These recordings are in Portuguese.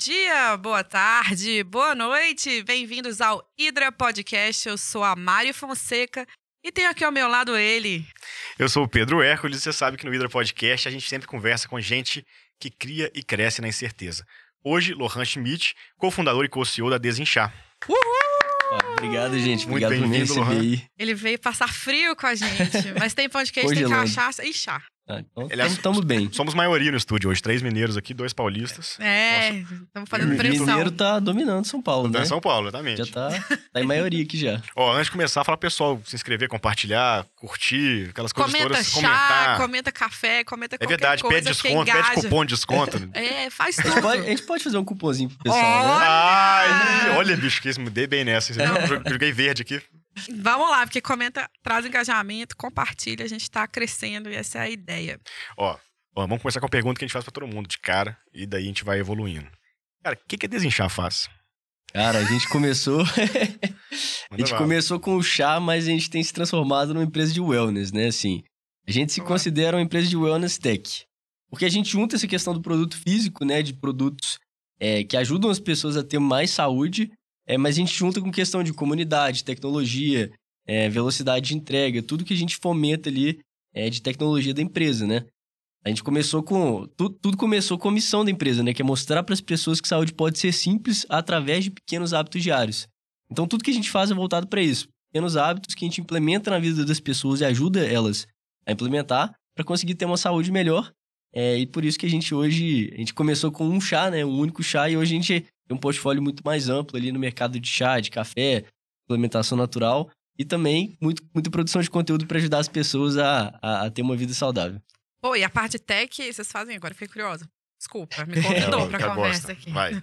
Dia, boa tarde, boa noite. Bem-vindos ao Hidra Podcast. Eu sou a Mário Fonseca e tenho aqui ao meu lado ele. Eu sou o Pedro Hércules e você sabe que no Hidra Podcast a gente sempre conversa com gente que cria e cresce na incerteza. Hoje, Lohan Schmidt, cofundador e co-CEO da Desinchar. Uhul! Ah, obrigado, gente. Muito Obrigado por me bem-vindo, receber aí. Ele veio passar frio com a gente, mas tem pão de queijo, tem cachaça e chá. Ah, então, Ele é- estamos bem. Somos maioria no estúdio hoje, três mineiros aqui, dois paulistas. É, estamos fazendo O pressão. Mineiro tá dominando São Paulo, né? São Paulo, exatamente. Já tá, tá em maioria aqui já. Ó, antes de começar, fala pro pessoal se inscrever, compartilhar, curtir, aquelas coisas Comenta todas, chá, comentar. comenta café, comenta É verdade, coisa pede que desconto, pede cupom de desconto. É, faz A gente, tudo. pode, a gente pode fazer um cupomzinho pro pessoal, né? Olha! Ai, olha, bicho, que isso me dei bem nessa. Eu joguei verde aqui. Vamos lá, porque comenta, traz engajamento, compartilha, a gente tá crescendo e essa é a ideia. Ó, ó, vamos começar com a pergunta que a gente faz pra todo mundo, de cara, e daí a gente vai evoluindo. Cara, o que, que a Desinchar faz? Cara, a gente começou. a gente começou com o chá, mas a gente tem se transformado numa empresa de wellness, né? Assim, a gente se Vamos lá. considera uma empresa de wellness tech. Porque a gente junta essa questão do produto físico, né? De produtos é, que ajudam as pessoas a ter mais saúde, é, mas a gente junta com questão de comunidade, tecnologia, é, velocidade de entrega, tudo que a gente fomenta ali é, de tecnologia da empresa, né? A gente começou com. tu- tudo começou com a missão da empresa, né? Que é mostrar para as pessoas que saúde pode ser simples através de pequenos hábitos diários. Então, tudo que a gente faz é voltado para isso. Pequenos hábitos que a gente implementa na vida das pessoas e ajuda elas a implementar para conseguir ter uma saúde melhor. É, e por isso que a gente hoje, a gente começou com um chá, né? Um único chá, e hoje a gente tem um portfólio muito mais amplo ali no mercado de chá, de café, implementação natural e também muito, muita produção de conteúdo para ajudar as pessoas a, a, a ter uma vida saudável. Pô, e a parte tech, vocês fazem agora? Fiquei curiosa. Desculpa, me convidou Ela pra já conversa gosta. aqui. Vai.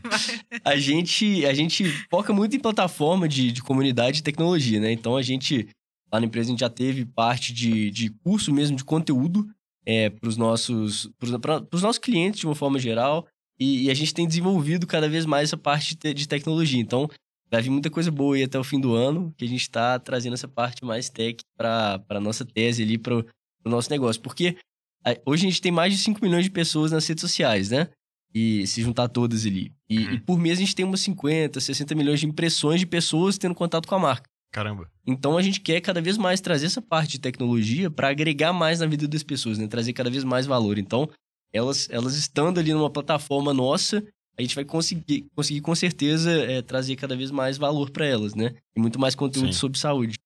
A gente, a gente foca muito em plataforma de, de comunidade e tecnologia, né? Então a gente, lá na empresa, a gente já teve parte de, de curso mesmo de conteúdo é, para os nossos, pros- pra- pros nossos clientes de uma forma geral. E, e a gente tem desenvolvido cada vez mais essa parte de, te- de tecnologia. Então, vai vir muita coisa boa aí até o fim do ano, que a gente está trazendo essa parte mais tech para a nossa tese ali, para o nosso negócio. Porque a- hoje a gente tem mais de 5 milhões de pessoas nas redes sociais, né? E se juntar todas ali. E, Uhum. e por mês a gente tem umas 50, 60 milhões de impressões de pessoas tendo contato com a marca. Caramba. Então a gente quer cada vez mais trazer essa parte de tecnologia para agregar mais na vida das pessoas, né? Trazer cada vez mais valor. Então, elas, elas estando ali numa plataforma nossa, a gente vai conseguir, conseguir com certeza é, trazer cada vez mais valor para elas, né? E muito mais conteúdo Sim. sobre saúde.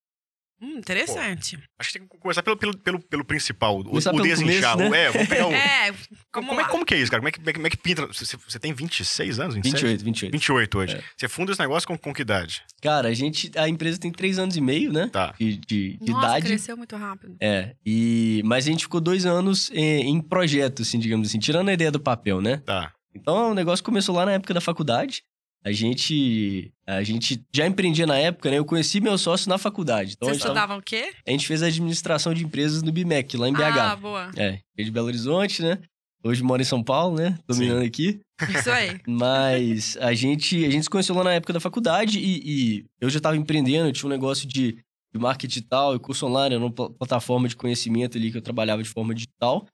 Hum, interessante. Acho que tem que começar pelo, pelo, pelo, pelo principal, o, Começar o desinchar. começo, né? É, vamos pegar o... É, Como, vamos é, como que é isso, cara? Como é que, como é que pinta? Você, você tem 26 anos? 27? 28, 28. 28 hoje. É. Você funda esse negócio com, com que idade? Cara, a gente, a empresa tem três anos e meio, né? Tá. De, de, de Nossa, idade. cresceu muito rápido. É, e, mas a gente ficou dois anos em, em projeto, assim, digamos assim, tirando a ideia do papel, né? Tá. Então o negócio começou lá na época da faculdade. A gente, a gente já empreendia na época, né? Eu conheci meu sócio na faculdade. Então Vocês estudavam o quê? a gente fez administração de empresas no BMEC, lá em BH. Ah, boa. É, de Belo Horizonte, né? Hoje mora em São Paulo, né? Dominando aqui. Isso aí. Mas a gente, a gente se conheceu lá na época da faculdade e, e eu já estava empreendendo, eu tinha um negócio de, de marketing digital e curso online, era uma pla- plataforma de conhecimento ali que eu trabalhava de forma digital.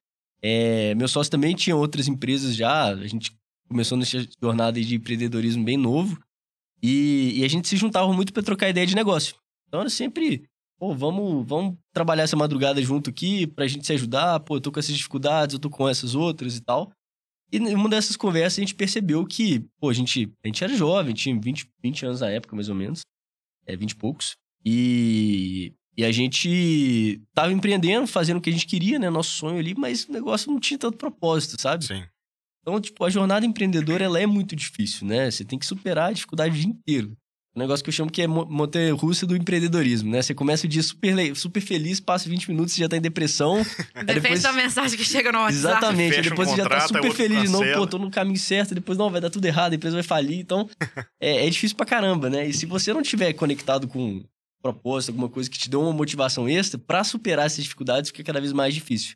É, meu sócio também tinha outras empresas já, a gente começou nessa jornada de empreendedorismo bem novo e, e a gente se juntava muito para trocar ideia de negócio. Então era sempre, pô, vamos, vamos trabalhar essa madrugada junto aqui pra gente se ajudar, pô, eu tô com essas dificuldades, eu tô com essas outras e tal. E numa dessas conversas a gente percebeu que, pô, a gente, a gente era jovem, tinha 20, 20 anos na época, mais ou menos. É, 20 e poucos. E, e a gente tava empreendendo, fazendo o que a gente queria, né? Nosso sonho ali, mas o negócio não tinha tanto propósito, sabe? Sim. Então, tipo, a jornada empreendedora, ela é muito difícil, né? Você tem que superar a dificuldade o dia inteiro. Um negócio que eu chamo que é mo- montanha-russa do empreendedorismo, né? Você começa o dia super, super feliz, passa 20 minutos, você já tá em depressão. Depende depois- da mensagem que chega no WhatsApp. Exatamente. Fecha um depois você já tá contrato, aí super feliz de novo, pô, tô no caminho certo, depois não, vai dar tudo errado, a empresa vai falir. Então, é, é difícil pra caramba, né? E se você não tiver conectado com um propósito, alguma coisa que te dê uma motivação extra, pra superar essas dificuldades fica cada vez mais difícil.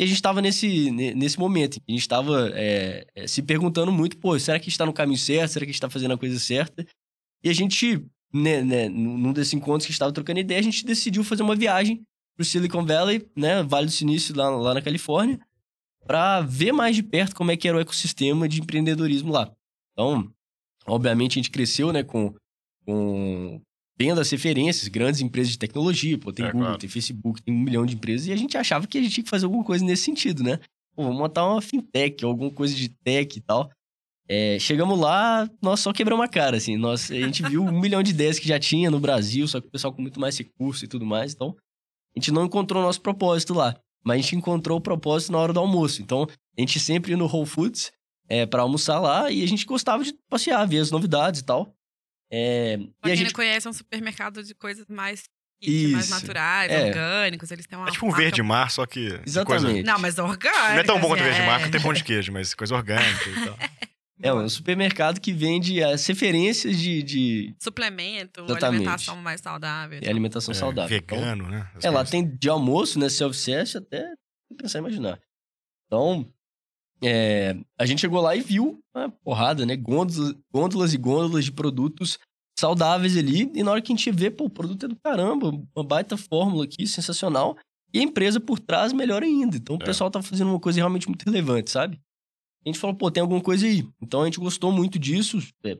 E a gente tava nesse, ne- nesse momento, a gente tava é, é, se perguntando muito, pô, será que a gente tá no caminho certo? Será que a gente tá fazendo a coisa certa? E a gente, né, né, num desses encontros que a gente tava trocando ideia, a gente decidiu fazer uma viagem pro Silicon Valley, né, Vale do Silício, lá, lá na Califórnia, para ver mais de perto como é que era o ecossistema de empreendedorismo lá. Então, obviamente, a gente cresceu né, com, com vendo as referências, grandes empresas de tecnologia, pô, tem É, Google, claro. tem Facebook, tem um milhão de empresas, e a gente achava que a gente tinha que fazer alguma coisa nesse sentido, né? Pô, vamos montar uma fintech, alguma coisa de tech e tal. É, chegamos lá, nós só quebramos a cara, assim. Nós, a gente viu um milhão de ideias que já tinha no Brasil, só que o pessoal com muito mais recurso e tudo mais. Então, a gente não encontrou o nosso propósito lá. Mas a gente encontrou o propósito na hora do almoço. Então, a gente sempre ia no Whole Foods é, para almoçar lá e a gente gostava de passear, ver as novidades e tal. É, Pra e a quem gente não conhece, é um supermercado de coisas mais fit, mais Isso. naturais, É. orgânicos. Eles têm uma É tipo um marca- verde mar, só que. de Coisa... Exatamente. Não, mas orgânico. Não é tão bom quanto o verde é. mar, porque tem pão de queijo, mas coisa orgânica e tal. É um supermercado que vende as referências de, de, Suplemento, Exatamente. alimentação mais saudável. de alimentação É, saudável. Então, Vegano, né? As é, lá coisas. tem de almoço, né? Self-service, até pensar em imaginar. Então, é, a gente chegou lá e viu uma porrada, né? Gôndolas, gôndolas e gôndolas de produtos saudáveis ali. E na hora que a gente vê, pô, o produto é do caramba, uma baita fórmula aqui, sensacional. E a empresa por trás melhor ainda. Então o É. pessoal tá fazendo uma coisa realmente muito relevante, sabe? A gente falou, pô, tem alguma coisa aí. Então a gente gostou muito disso. é,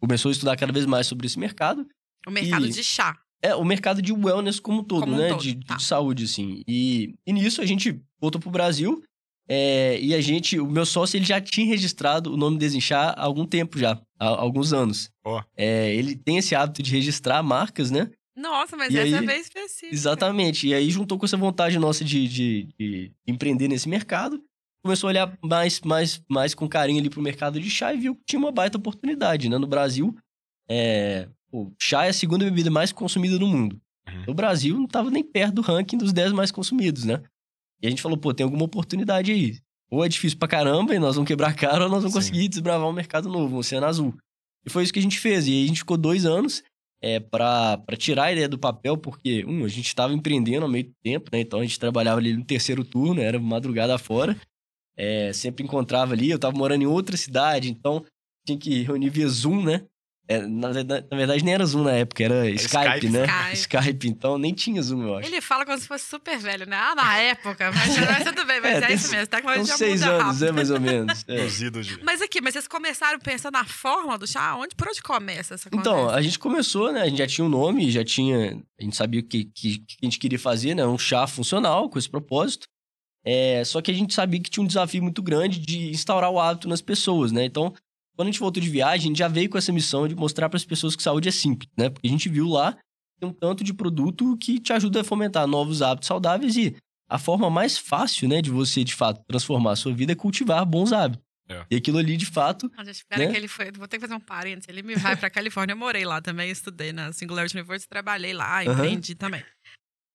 começou a estudar cada vez mais sobre esse mercado. O mercado E- de chá. É, o mercado de wellness como um todo, Como um né? todo, de, tá. de saúde, assim. E, e nisso a gente voltou pro Brasil. É, e a gente, o meu sócio, ele já tinha registrado o nome Desinchar há algum tempo já, há, alguns anos. Ó. É, ele tem esse hábito de registrar marcas, né? Nossa, mas E essa é aí- bem específica. Exatamente. E aí juntou com essa vontade nossa de, de, de empreender nesse mercado. Começou a olhar mais, mais, mais com carinho ali pro mercado de chá e viu que tinha uma baita oportunidade, né? No Brasil, é, pô, chá é a segunda bebida mais consumida no mundo. Uhum. No Brasil, não tava nem perto do ranking dos 10 mais consumidos, né? E a gente falou, pô, tem alguma oportunidade aí. Ou é difícil pra caramba e nós vamos quebrar a cara, ou nós vamos Sim. conseguir desbravar um mercado novo, um oceano azul. E foi isso que a gente fez. E aí a gente ficou dois anos é, para tirar a ideia do papel, porque, um, a gente estava empreendendo ao meio tempo, né? Então a gente trabalhava ali no terceiro turno, era madrugada fora. É, sempre encontrava ali, eu tava morando em outra cidade, então tinha que reunir via Zoom, né? É, na, verdade, na verdade, nem era Zoom na época, era Skype, Skype. né? Skype. Skype, então nem tinha Zoom, eu acho. Ele fala como se fosse super velho, né? Ah, na época. Mas, mas tudo bem, mas É, é, tem isso mesmo. Uns Tecnologia seis muda anos, rápido. é mais ou menos. é. Mas aqui, mas vocês começaram pensando na fórmula do chá? Onde, por onde começa essa conversa? Então, a gente começou, né? A gente já tinha um nome, já tinha. A gente sabia o que, que, que a gente queria fazer, né? Um chá funcional com esse propósito. É, só que a gente sabia que tinha um desafio muito grande de instaurar o hábito nas pessoas, né? Então, quando a gente voltou de viagem, a gente já veio com essa missão de mostrar para as pessoas que saúde é simples, né? Porque a gente viu lá tem um tanto de produto que te ajuda a fomentar novos hábitos saudáveis e a forma mais fácil, né, de você de fato transformar a sua vida é cultivar bons hábitos. É. E aquilo ali, de fato, gente espera né? que ele foi. Vou ter que fazer um parênteses. Ele me vai pra Califórnia. Eu morei lá também, estudei na Singularity University, trabalhei lá, empreendi também.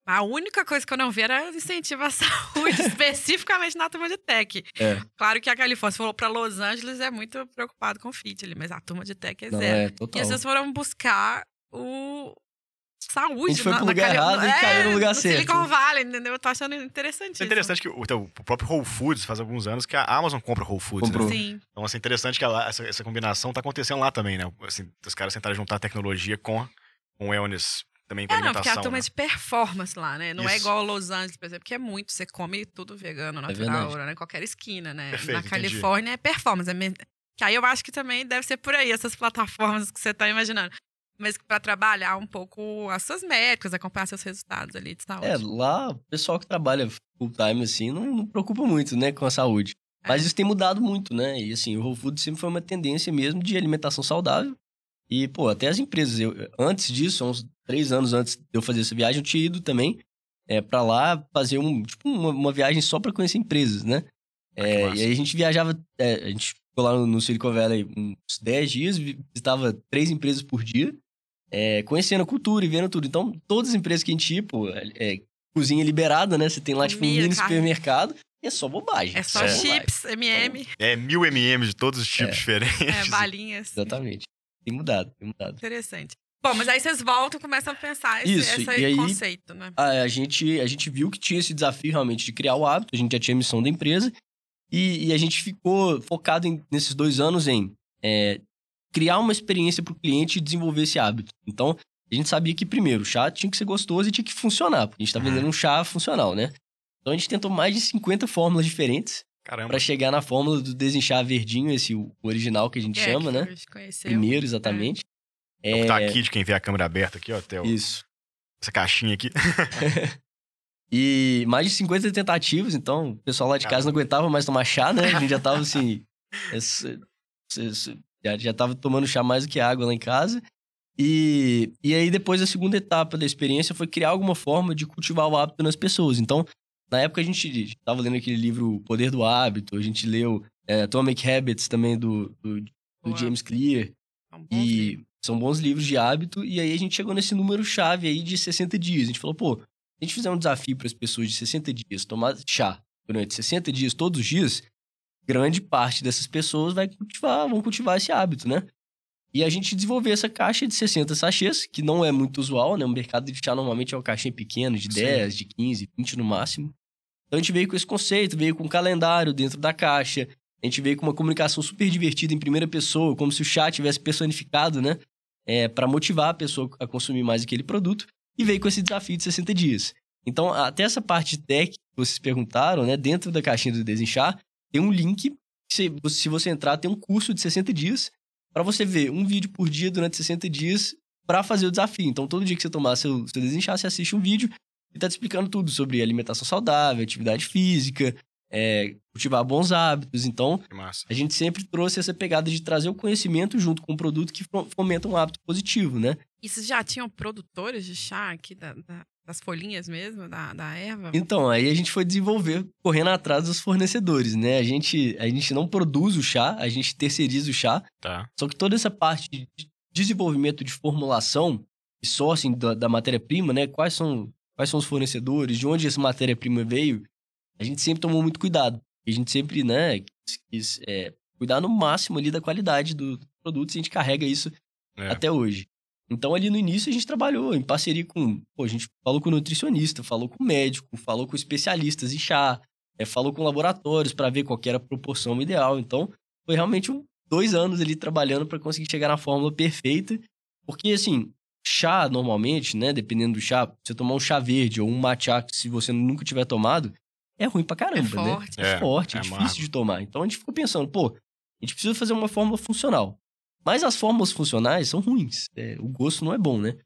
A única coisa que eu não vi era incentivo à saúde, especificamente na turma de tech. É. Claro que a Califórnia, se falou pra Los Angeles, é muito preocupado com fit ali, mas a turma de tech é não zero. é E pessoas foram buscar o saúde. A gente foi na- pro lugar errado e é, caiu no lugar certo. Silicon Valley, entendeu? Eu tô achando interessante Isso é interessante que o, então, o próprio Whole Foods faz alguns anos que a Amazon compra Whole Foods. Comprou. Né? Sim. Então, assim, interessante que ela- essa, essa combinação tá acontecendo lá também, né? Assim, os caras tentaram juntar tecnologia com, com wellness também com É, não, porque a turma é né? de performance lá, né? Não é Isso. igual Los Angeles, por exemplo, que é muito. Você come tudo vegano, É verdade. natural, né? Qualquer esquina, né? Perfeito, Na entendi. Califórnia é performance. é men- Que aí eu acho que também deve ser por aí, essas plataformas que você tá imaginando. Mas para trabalhar um pouco as suas métricas, acompanhar seus resultados ali de saúde. É, lá o pessoal que trabalha full time assim não, não preocupa muito, né, com a saúde. Mas isso tem mudado muito, né? E assim, o Whole Food sempre foi uma tendência mesmo de alimentação saudável. E, pô, até as empresas, eu, antes disso, uns três anos antes de eu fazer essa viagem, eu tinha ido também é, para lá fazer um, tipo, uma, uma viagem só para conhecer empresas, né? Ah, É, e aí a gente viajava, é, a gente ficou lá no, no Silicon Valley uns 10 dias, vi- visitava três empresas por dia, é, conhecendo a cultura e vendo tudo. Então, todas as empresas que a gente ia, pô, é, é, cozinha liberada, né? Você tem lá, tipo, um mini supermercado e é só bobagem. É só É. chips, MM, É mil MM de todos os tipos É. diferentes. é, balinhas. Exatamente. Tem mudado, tem mudado. Interessante. Bom, mas aí vocês voltam e começam a pensar esse, Isso, esse e aí- conceito, né? a, a gente, a gente viu que tinha esse desafio realmente de criar o hábito, a gente já tinha a missão da empresa, e, e a gente ficou focado em- nesses dois anos em é, criar uma experiência para o cliente e desenvolver esse hábito. Então, a gente sabia que, primeiro, o chá tinha que ser gostoso e tinha que funcionar, porque a gente está vendendo um chá funcional, né? Então, a gente tentou mais de 50 fórmulas diferentes, Caramba. Pra chegar na fórmula do desinchar verdinho, esse original que a gente É, chama, né? Primeiro, exatamente. É o que tá aqui de quem vê a câmera aberta aqui, ó. Até o- Isso. essa caixinha aqui. E mais de 50 tentativas, então o pessoal lá de casa não aguentava mais tomar chá, né? A gente já tava assim. já, já tava tomando chá mais do que água lá em casa. E, e aí, depois, a segunda etapa da experiência foi criar alguma forma de cultivar o hábito nas pessoas. Então, na época, a gente tava lendo aquele livro O Poder do Hábito, a gente leu é, Atomic Habits também do, do, do. James Clear. São bons E livros. são bons livros de hábito. E aí a gente chegou nesse número-chave aí de 60 dias. A gente falou, pô, se a gente fizer um desafio para as pessoas de 60 dias, tomar chá durante 60 dias, todos os dias, grande parte dessas pessoas vai cultivar, vão cultivar esse hábito, né? E a gente desenvolveu essa caixa de 60 sachês, que não é muito usual, né? O mercado de chá normalmente é uma caixinha pequena, de Sim. 10, de 15, 20 no máximo. Então a gente veio com esse conceito, veio com um calendário dentro da caixa, a gente veio com uma comunicação super divertida em primeira pessoa, como se o chá tivesse personificado, né? É, para motivar a pessoa a consumir mais aquele produto. E veio com esse desafio de 60 dias. Então, até essa parte de tech que vocês perguntaram, né? Dentro da caixinha do Desinchar, tem um link. Se, se você entrar, tem um curso de 60 dias para você ver um vídeo por dia durante 60 dias para fazer o desafio. Então, todo dia que você tomar seu, seu Desinchar, você assiste um vídeo e tá te explicando tudo sobre alimentação saudável, atividade física, é, cultivar bons hábitos. Então, a gente sempre trouxe essa pegada de trazer o conhecimento junto com o produto que fo- fomenta um hábito positivo, né? E vocês já tinham produtores de chá aqui, da- da- das folhinhas mesmo, da, da erva? Então, aí a gente foi desenvolver correndo atrás dos fornecedores, né? A gente, a gente não produz o chá, a gente terceiriza o chá, Tá. só que toda essa parte de desenvolvimento de formulação e sourcing da, da matéria-prima, né? Quais são, quais são os fornecedores, de onde essa matéria-prima veio, a gente sempre tomou muito cuidado. A gente sempre, né, quis, quis, é, cuidar no máximo ali da qualidade do produto e a gente carrega isso É. até hoje. Então, ali no início, a gente trabalhou em parceria com. Pô, a gente falou com nutricionista, falou com médico, falou com especialistas em chá, é, falou com laboratórios para ver qual que era a proporção ideal. Então, foi realmente um, dois anos ali trabalhando para conseguir chegar na fórmula perfeita. Porque, assim, chá, normalmente, né, dependendo do chá, você tomar um chá verde ou um matcha, que se você nunca tiver tomado, é ruim pra caramba, É né? forte. É, É, forte, é, é difícil amargo. de tomar. Então, a gente ficou pensando, pô, a gente precisa fazer uma fórmula funcional. Mas as fórmulas funcionais são ruins. é, o gosto não é bom, né?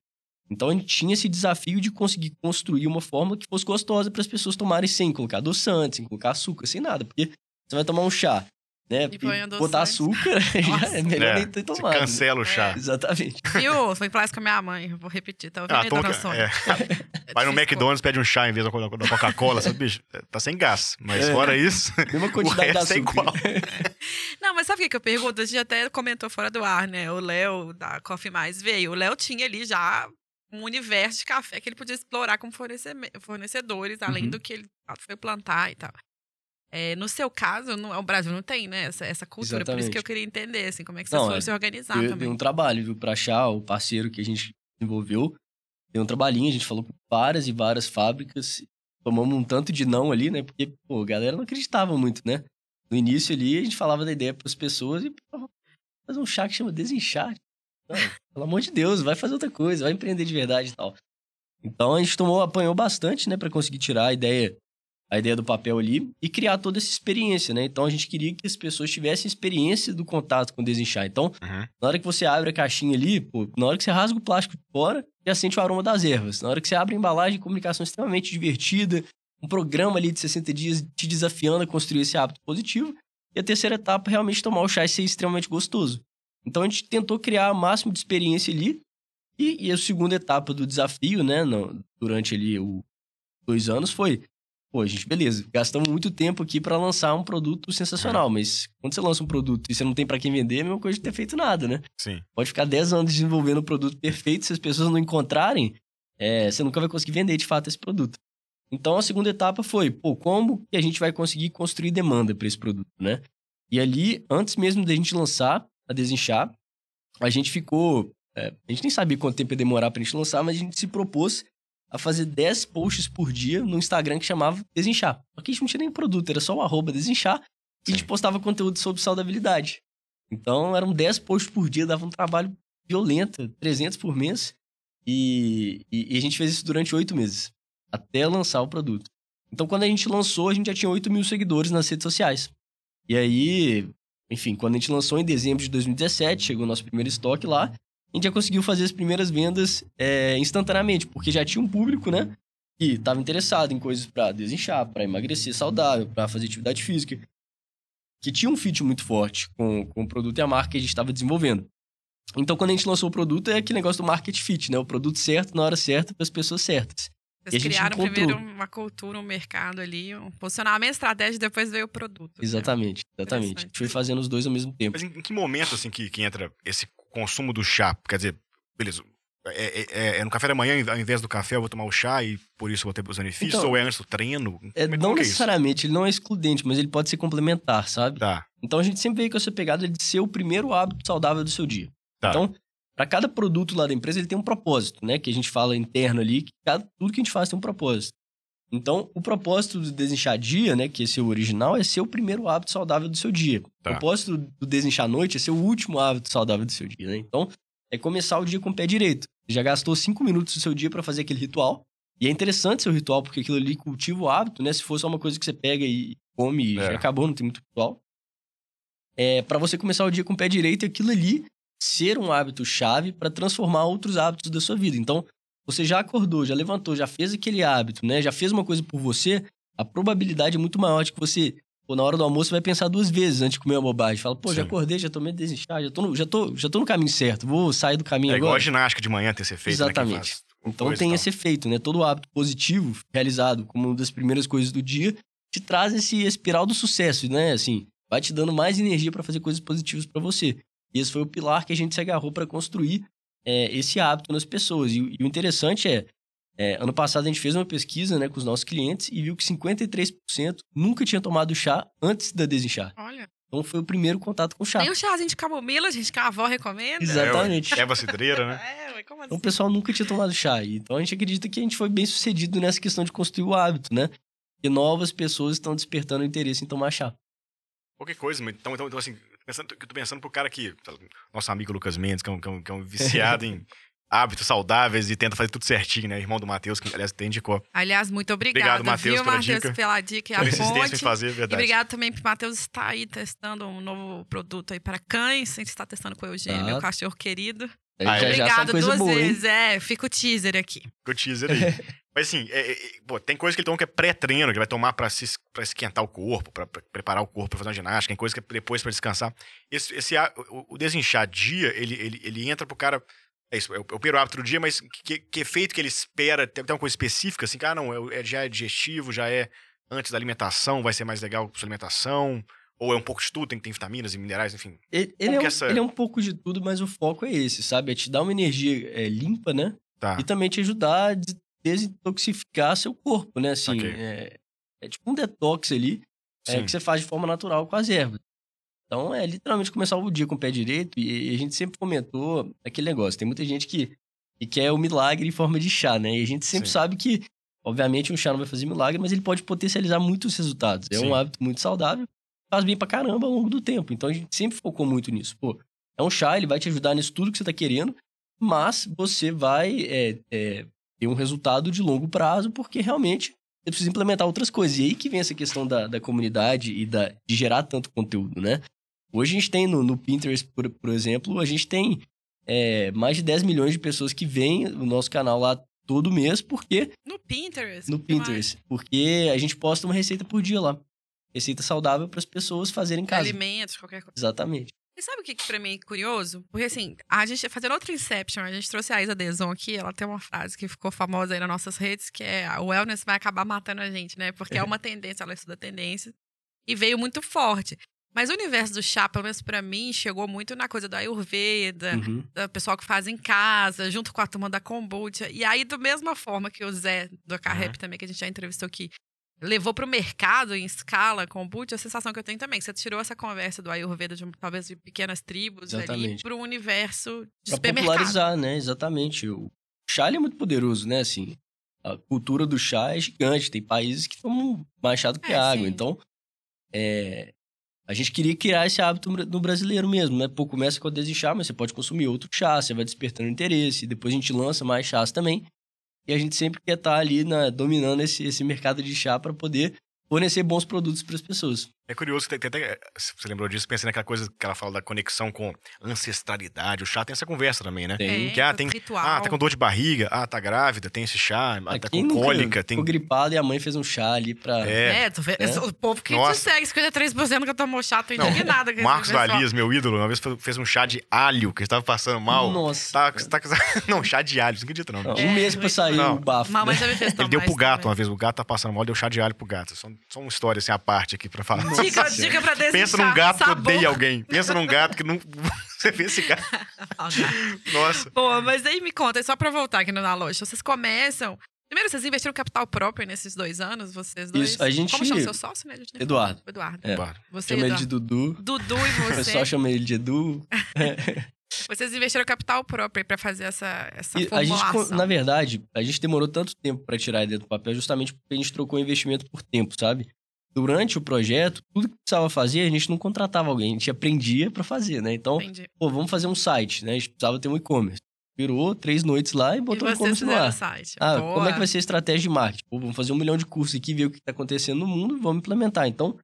Então a gente tinha esse desafio de conseguir construir uma fórmula que fosse gostosa para as pessoas tomarem sem colocar adoçante, sem colocar açúcar, sem nada. Porque você vai tomar um chá, né? E põe botar adoçante. açúcar, já é melhor É, nem ter tomado. né? cancela o chá. Exatamente. Viu? Foi falar isso com a minha mãe. Vou repetir, tá ouvindo Ah, aí, toma dona é. É Vai no McDonald's, pede um chá em vez da Coca-Cola, sabe, bicho? Tá sem gás. Mas É. fora isso, Mesma o quantidade de resto é igual. Não, mas sabe o que, que eu pergunto? A gente até comentou fora do ar, né? O Léo, da Coffee Mais, veio. O Léo tinha ali já um universo de café que ele podia explorar como fornece- fornecedores, além Uhum. do que ele foi plantar e tal. É, no seu caso, não- o Brasil não tem, né? Essa, essa cultura. Por isso que eu Exatamente. queria entender, assim, como é que vocês Não, foram é, se organizar Deu, também. deu um trabalho, viu, pra achar o parceiro que a gente desenvolveu. Deu um trabalhinho, a gente falou com várias e várias fábricas. Tomamos um tanto de não ali, né? Porque, pô, a galera não acreditava muito, né? No início ali, a gente falava da ideia pras pessoas e, fazer um chá que chama desinchar. Não, pelo amor de Deus, vai fazer outra coisa, vai empreender de verdade e tal. Então a gente tomou, apanhou bastante, né, pra conseguir tirar a ideia, a ideia do papel ali e criar toda essa experiência, né? Então a gente queria que as pessoas tivessem experiência do contato com o desinchar. Então, Uhum. na hora que você abre a caixinha ali, pô, na hora que você rasga o plástico fora, já sente o aroma das ervas. Na hora que você abre a embalagem, comunicação extremamente divertida, um programa ali de 60 dias te desafiando a construir esse hábito positivo. E a terceira etapa, realmente tomar o chá e ser extremamente gostoso. Então a gente tentou criar o máximo de experiência ali. E, e a segunda etapa do desafio, né, no- durante ali os dois anos foi, pô, gente, beleza, gastamos muito tempo aqui para lançar um produto sensacional, mas quando você lança um produto e você não tem para quem vender, é a mesma coisa de ter feito nada, né? Sim. Pode ficar 10 anos desenvolvendo um produto perfeito, se as pessoas não encontrarem, é, você nunca vai conseguir vender de fato esse produto. Então a segunda etapa foi, pô, como que a gente vai conseguir construir demanda para esse produto, né? E ali, antes mesmo da gente lançar a Desinchar, a gente ficou. é, a gente nem sabia quanto tempo ia demorar pra gente lançar, mas a gente se propôs a fazer 10 posts por dia no Instagram que chamava Desinchar. Que a gente não tinha nem produto, era só o arroba Desinchar e a gente Sim. postava conteúdo sobre saudabilidade. Então eram 10 posts por dia, dava um trabalho violento, 300 por mês. E, e, e a gente fez isso durante oito meses, até lançar o produto. Então, quando a gente lançou, a gente já tinha 8 mil seguidores nas redes sociais. E aí, enfim, quando a gente lançou em dezembro de 2017, chegou o nosso primeiro estoque lá, a gente já conseguiu fazer as primeiras vendas é, instantaneamente, porque já tinha um público, né? Que estava interessado em coisas para desinchar, para emagrecer saudável, para fazer atividade física. Que tinha um fit muito forte com, com o produto e a marca que a gente estava desenvolvendo. Então, quando a gente lançou o produto, é aquele negócio do market fit, né? O produto certo na hora certa para as pessoas certas. Vocês criaram encontrou... primeiro uma cultura, um mercado ali, um posicionamento estratégico, depois veio o produto. Né? Exatamente, né? exatamente. A gente foi fazendo os dois ao mesmo tempo. Mas em, em que momento, assim, que, que entra esse consumo do chá? Quer dizer, beleza, é, é, é, é, no café da manhã, ao invés do café, eu vou tomar o chá e por isso vou ter os benefícios? Então, ou é antes do treino? É, não necessariamente, ele não é excludente, mas ele pode ser complementar, sabe? Tá. Então a gente sempre veio com essa pegada de ser o primeiro hábito saudável do seu dia. Tá. Então, para cada produto lá da empresa, ele tem um propósito, né? Que a gente fala interno ali, que cada, tudo que a gente faz tem um propósito. Então, o propósito do desinchar dia, né, que esse é o original, é ser o primeiro hábito saudável do seu dia. Tá. O propósito do desinchar noite é ser o último hábito saudável do seu dia, né? Então, é começar o dia com o pé direito. Você já gastou cinco minutos do seu dia para fazer aquele ritual. E é interessante seu ritual, porque aquilo ali cultiva o hábito, né? Se fosse uma coisa que você pega e come e é. já acabou, não tem muito ritual. É para você começar o dia com o pé direito, aquilo ali ser um hábito chave para transformar outros hábitos da sua vida. Então, você já acordou, já levantou, já fez aquele hábito, né? Já fez uma coisa por você, a probabilidade é muito maior de que você, pô, na hora do almoço, vai pensar duas vezes antes de comer uma bobagem. Fala, pô, Sim. já acordei, já tomei desinchar, já tô, no, já, tô, já tô no caminho certo, vou sair do caminho é agora. É igual a ginástica de manhã ter esse efeito, né, Exatamente. Né, então tem esse efeito, né? Todo hábito positivo realizado como uma das primeiras coisas do dia te traz esse espiral do sucesso, né? Assim, vai te dando mais energia para fazer coisas positivas para você. E esse foi o pilar que a gente se agarrou para construir é, esse hábito nas pessoas. E, e o interessante é, é, ano passado a gente fez uma pesquisa né, com os nossos clientes e viu que 53% nunca tinha tomado chá antes da desinchar. Olha. Então foi o primeiro contato com chá. Tem o chazinho de camomila, gente, que a avó recomenda. Exatamente. É, cidreira, né? é, mas como assim? Então o pessoal nunca tinha tomado chá. Então a gente acredita que a gente foi bem sucedido nessa questão de construir o hábito, né? E novas pessoas estão despertando o interesse em tomar chá. Qualquer coisa, então, então, então assim, pensando, eu tô pensando pro cara que. Nosso amigo Lucas Mendes, que é um, que é um, que é um viciado em hábitos saudáveis e tenta fazer tudo certinho, né? Irmão do Matheus, que aliás tem indicou. Aliás, muito obrigado, Matheus, pela, Mateus, pela dica e a fonte. Em fazer, é verdade. E obrigado também pro Matheus estar aí testando um novo produto aí para cães. A gente está testando com o Eugênio, ah. meu cachorro querido. Ah, é. Obrigado duas boa, vezes. É, fica o teaser aqui. Fica o teaser aí. Mas assim, é, é, pô, tem coisa que ele toma que é pré-treino, que vai tomar pra, se, pra esquentar o corpo, pra, pra preparar o corpo pra fazer uma ginástica, tem coisa que é depois pra descansar. Esse, esse o, o desinchar dia, ele, ele, ele entra pro cara. É isso, é o, é o primeiro hábito do dia, mas que, que efeito que ele espera? Tem, tem uma coisa específica, assim, que, ah, não, é, já é digestivo, já é antes da alimentação, vai ser mais legal sua alimentação. Ou é um pouco de tudo, tem que ter vitaminas e minerais, enfim. Ele, ele, é, um, essa... ele é um pouco de tudo, mas o foco é esse, sabe? É te dar uma energia é, limpa, né? Tá. E também te ajudar a desintoxicar seu corpo, né? Assim, okay. é, é, tipo um detox ali, é, que você faz de forma natural com as ervas. Então, é literalmente começar o dia com o pé direito. E, e a gente sempre comentou aquele negócio. Tem muita gente que, que quer o milagre em forma de chá, né? E a gente sempre Sim. sabe que, obviamente, um chá não vai fazer milagre, mas ele pode potencializar muitos resultados. É Sim. um hábito muito saudável faz bem pra caramba ao longo do tempo. Então a gente sempre focou muito nisso. Pô, é um chá, ele vai te ajudar nisso tudo que você tá querendo, mas você vai é, é, ter um resultado de longo prazo, porque realmente você precisa implementar outras coisas. E aí que vem essa questão da, da comunidade e da, de gerar tanto conteúdo, né? Hoje a gente tem no, no Pinterest, por, por exemplo, a gente tem é, mais de 10 milhões de pessoas que veem o nosso canal lá todo mês, porque... No Pinterest? No Pinterest. Porque a gente posta uma receita por dia lá receita saudável para as pessoas fazerem em casa. Alimentos, qualquer coisa. Exatamente. E sabe o que, que pra mim é curioso? Porque assim, a gente fazendo outro Inception, a gente trouxe a Isa Deson aqui, ela tem uma frase que ficou famosa aí nas nossas redes, que é o wellness vai acabar matando a gente, né? Porque é uma tendência, ela estuda tendência. E veio muito forte. Mas o universo do chá, pelo menos pra mim, chegou muito na coisa da Ayurveda, uhum. do pessoal que faz em casa, junto com a turma da Kombucha. E aí, da mesma forma que o Zé do Carrep uhum. também, que a gente já entrevistou aqui, levou para o mercado em escala kombucha, a sensação que eu tenho também, você tirou essa conversa do Ayurveda, de, talvez de pequenas tribos Exatamente. ali, para o universo de pra supermercado. popularizar, né? Exatamente. O chá é muito poderoso, né? Assim, a cultura do chá é gigante. Tem países que tomam mais chá do que é, água. Sim. Então, é, a gente queria criar esse hábito no brasileiro mesmo, né? Pô, começa com a desinchar, mas você pode consumir outro chá, você vai despertando interesse. Depois a gente lança mais chás também. E a gente sempre quer estar ali na, dominando esse, esse mercado de chá para poder fornecer bons produtos para as pessoas. É curioso, tem, tem até, você lembrou disso, pensei naquela coisa que ela fala da conexão com ancestralidade. O chá tem essa conversa também, né? Tem. Que, ah, tem, ritual. ah, tá com dor de barriga, ah, tá grávida, tem esse chá, ah, tá com cólica, tem... Ficou gripado e a mãe fez um chá ali pra... É, É, tu vê, É. o povo que Nossa. te segue, 53% que tomou chá, tô Não, indignada. esse Marcos. Valias, meu ídolo, uma vez fe- fez um chá de alho, que estava passando mal. Nossa. Tá, tá, não, chá de alho, não acredita não. Não, É, um mês pra sair Não. o bafo. Mamãe né? já me fez Ele deu pro gato também. uma vez, o gato tá passando mal, deu chá de alho pro gato. Só, só uma história assim, à parte aqui pra falar. Dica, dica pra desinchar. Pensa num gato que odeia alguém. Pensa num gato que não. Você vê esse gato. Nossa. Pô, mas aí me conta, só pra voltar aqui no na loja. Vocês começam. Primeiro, vocês investiram capital próprio nesses dois anos, vocês dois? Isso, a gente- Como chama seu sócio, né? Eduardo. Eduardo. É. Claro. Você, Chama ele Eduardo. de Dudu. Dudu e O você. pessoal chama ele de Edu. Vocês investiram capital próprio pra fazer essa, essa E a gente, na verdade, a gente demorou tanto tempo para tirar a ideia do papel justamente porque a gente trocou investimento por tempo, sabe? Durante o projeto, tudo que precisava fazer, a gente não contratava alguém, a gente aprendia para fazer, né? Então, Entendi. pô, vamos fazer um site, né? A gente precisava ter um e-commerce. Virou três noites lá e botou e e-commerce no ar. site. Ah, Boa. como é que vai ser a estratégia de marketing? Pô, vamos fazer um milhão de cursos aqui, ver o que está acontecendo no mundo e vamos implementar. Então,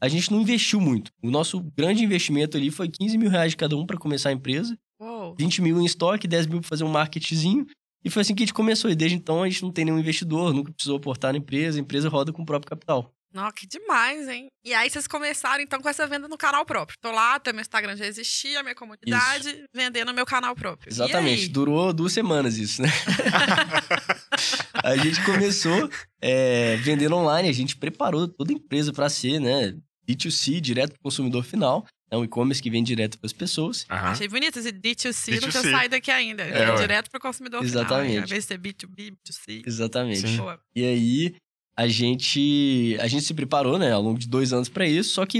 a gente não investiu muito. O nosso grande investimento ali foi 15 mil reais de cada um para começar a empresa. Uou. 20 mil em estoque, 10 mil pra fazer um marketzinho. E foi assim que a gente começou. E desde então a gente não tem nenhum investidor, nunca precisou aportar na empresa, a empresa roda com o próprio capital. Nossa, que demais, hein? E aí vocês começaram, então, com essa venda no canal próprio. Tô lá, até meu Instagram já existia, minha comunidade, vendendo no meu canal próprio. Exatamente. Durou duas semanas isso, né? a gente começou é, vendendo online, a gente preparou toda a empresa para ser, né? B2C, direto pro consumidor final. É um e-commerce que vem direto para as pessoas. Achei bonito esse D2C, não D2C. tinha saído daqui ainda. É, É, direto pro consumidor Exatamente. final. Ao invés de ser B2B, B2C. Exatamente. E aí a gente a gente se preparou, né, ao longo de dois anos para isso. Só que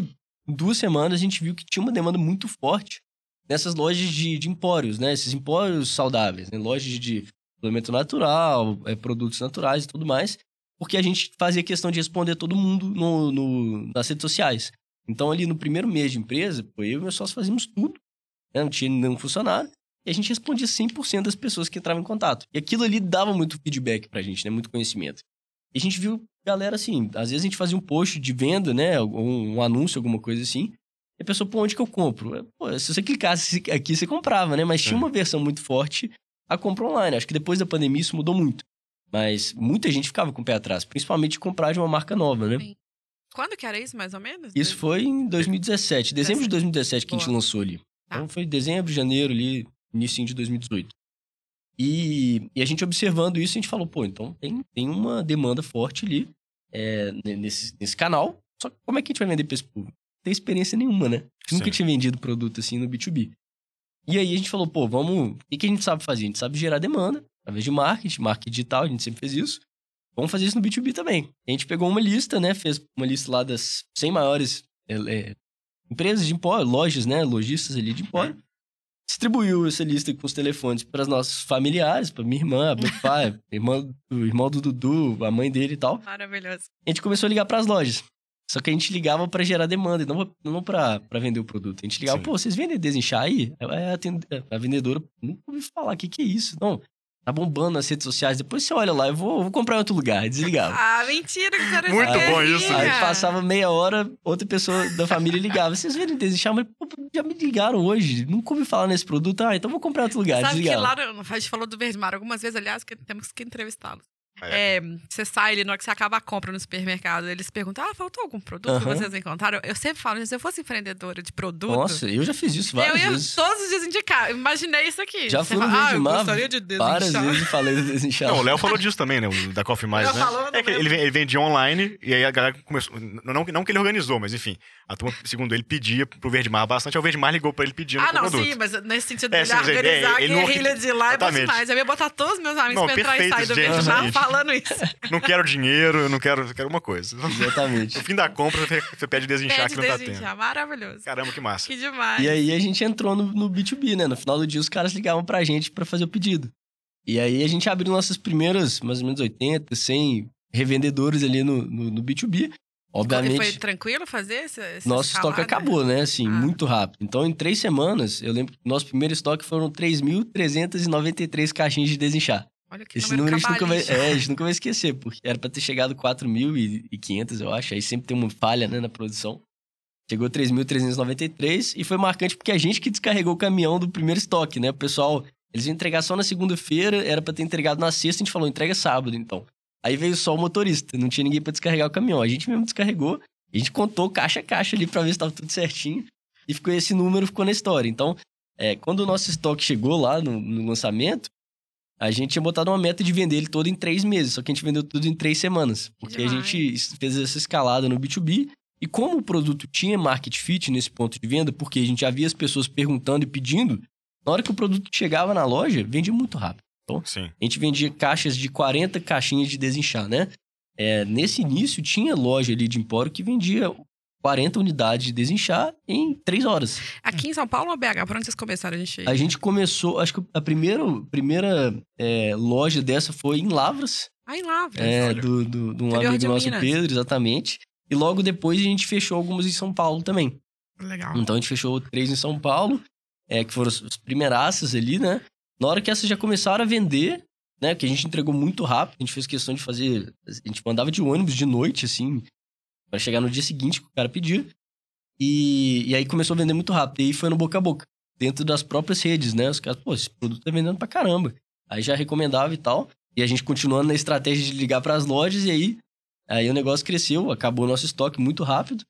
em duas semanas a gente viu que tinha uma demanda muito forte nessas lojas de, de empórios, né? Esses empórios saudáveis, né? Lojas de suplemento natural, é, produtos naturais e tudo mais. Porque a gente fazia questão de responder todo mundo no, no- nas redes sociais. Então, ali no primeiro mês de empresa, eu e meus sócios fazíamos tudo. né? Não tinha nenhum funcionário. E a gente respondia 100% das pessoas que entravam em contato. E aquilo ali dava muito feedback pra gente, né? Muito conhecimento. E a gente viu galera assim, às vezes a gente fazia um post de venda, né? Um, um anúncio, alguma coisa assim. E a pessoa, pô, onde que eu compro? Pô, se você clicasse aqui, você comprava, né? Mas tinha É. uma versão muito forte a compra online. Acho que depois da pandemia isso mudou muito. Mas muita gente ficava com o pé atrás, principalmente de comprar de uma marca nova, né? Sim. Quando que era isso, mais ou menos? Isso foi em 2017, dezembro de 2017 que a gente Boa. lançou ali. Tá. Então foi dezembro, janeiro ali, início de 2018. E, e a gente observando isso, a gente falou, pô, então tem, tem uma demanda forte ali é, ne- nesse, nesse canal. Só que como é que a gente vai vender pra esse público? Não tem experiência nenhuma, né? A gente Nunca Sim. tinha vendido produto assim no B2B. E aí a gente falou, pô, vamos. O que, que a gente sabe fazer? A gente sabe gerar demanda, através de marketing, marketing digital, a gente sempre fez isso. Vamos fazer isso no B2B também. A gente pegou uma lista, né? Fez uma lista lá das 100 maiores é, é, empresas de empório, lojas, né? Lojistas ali de empório. Distribuiu essa lista com os telefones para os nossos familiares, para minha irmã, meu pai, irmã, o irmão do Dudu, a mãe dele e tal. Maravilhoso. A gente começou a ligar para as lojas. Só que a gente ligava para gerar demanda, e não, não para vender o produto. A gente ligava, Sim. pô, vocês vendem desinchar aí? Aí A, atend- a vendedora, nunca ouvi falar, o que, que é isso? Não, tá bombando nas redes sociais. Depois você olha lá, eu vou, vou comprar em outro lugar. Desligava. Ah, mentira que você Muito bom isso, Aí cara. passava meia hora, outra pessoa da família ligava. Vocês vendem desinchar? Mas pô, já me ligaram hoje. Nunca ouvi falar nesse produto. Ah, então vou comprar em outro lugar. Sabe que Desligava. lá, no- a gente falou do Verde Mar algumas vezes, aliás, que temos que entrevistá-los. É. É, você sai ali, na hora que você acaba a compra no supermercado, eles perguntam, ah, faltou algum produto que Aham. vocês encontraram? Eu sempre falo, se eu fosse empreendedora de produto, Nossa, eu já fiz isso eu várias ia vezes. todos os dias indicar. Imaginei isso aqui. Já fui no fala, ah, eu Mar gostaria de Várias vezes eu falei do desinchar. Não, o Léo falou disso também, né? O da Coffee Mais, Eu né? falou, É que não ele, ele vendia online e aí a galera começou. Não, não que ele organizou, mas enfim. A turma, segundo ele, pedia pro Verde Mar bastante. Aí o Verde Mar ligou pra ele pedindo Ah, não, produto. sim, mas nesse sentido É, de organizar ele a não- guerrilha de lá é bom Exatamente. demais. Eu ia botar todos os meus amigos Não, pra entrar e sair do gente, Verde Mar gente. Falando isso. Não quero dinheiro, eu não quero, eu quero uma coisa. Exatamente. No fim da compra, você pede desinchar Pede que não tá desinchar, tendo. maravilhoso. Caramba, que massa. Que demais. E aí a gente entrou no, no B2B, né? No final do dia os caras ligavam pra gente pra fazer o pedido. E aí a gente abriu nossas primeiras, mais ou menos 80, 100 revendedores ali no, no, no B2B. E Obviamente, foi tranquilo fazer esse, essa nosso estoque escalada? acabou, né? Assim, Ah. muito rápido. Então, em três semanas, eu lembro que nosso primeiro estoque foram 3.393 caixinhas de desinchar. Olha que Esse número número a gente, nunca vai, é, a gente nunca vai esquecer, porque era pra ter chegado 4 mil e era pra ter chegado 4.500, eu acho. Aí sempre tem uma falha, né, na produção. Chegou 3.393 e foi marcante porque a gente que descarregou o caminhão do primeiro estoque, né? O pessoal, eles iam entregar só na segunda-feira, era pra ter entregado na sexta, a gente falou, entrega sábado, então. Aí veio só o motorista, não tinha ninguém pra descarregar o caminhão. A gente mesmo descarregou, a gente contou caixa a caixa ali pra ver se tava tudo certinho. E ficou esse número, ficou na história. Então, é, quando o nosso estoque chegou lá no, no lançamento, a gente tinha botado uma meta de vender ele todo em três meses, só que a gente vendeu tudo em três semanas. Porque a demais. gente es- fez essa escalada no B2B. E como o produto tinha market fit nesse ponto de venda, porque a gente já via as pessoas perguntando e pedindo, na hora que o produto chegava na loja, vendia muito rápido. Sim. A gente vendia caixas de 40 caixinhas de desinchar, né? É, nesse início, tinha loja ali de empório que vendia 40 unidades de desinchar em 3 horas. Aqui em São Paulo ou BH? Por onde vocês começaram a gente? A gente começou, acho que a primeira, primeira é, loja dessa foi em Lavras, Ah, em Lavras. é, do, do, de um amigo nosso, Minas. Pedro, exatamente. E logo depois a gente fechou algumas em São Paulo também. Legal. Então a gente fechou três em São Paulo, é, que foram as, as primeiraças ali, né? Na hora que essas já começaram a vender, né? Que a gente entregou muito rápido, a gente fez questão de fazer. A gente mandava de ônibus de noite, assim, pra chegar no dia seguinte que o cara pedia. E, e aí começou a vender muito rápido. E aí foi no boca a boca, dentro das próprias redes, né? Os caras, pô, esse produto tá vendendo pra caramba. Aí já recomendava e tal. E a gente continuando na estratégia de ligar pras lojas, e aí, aí o negócio cresceu, acabou o nosso estoque muito rápido.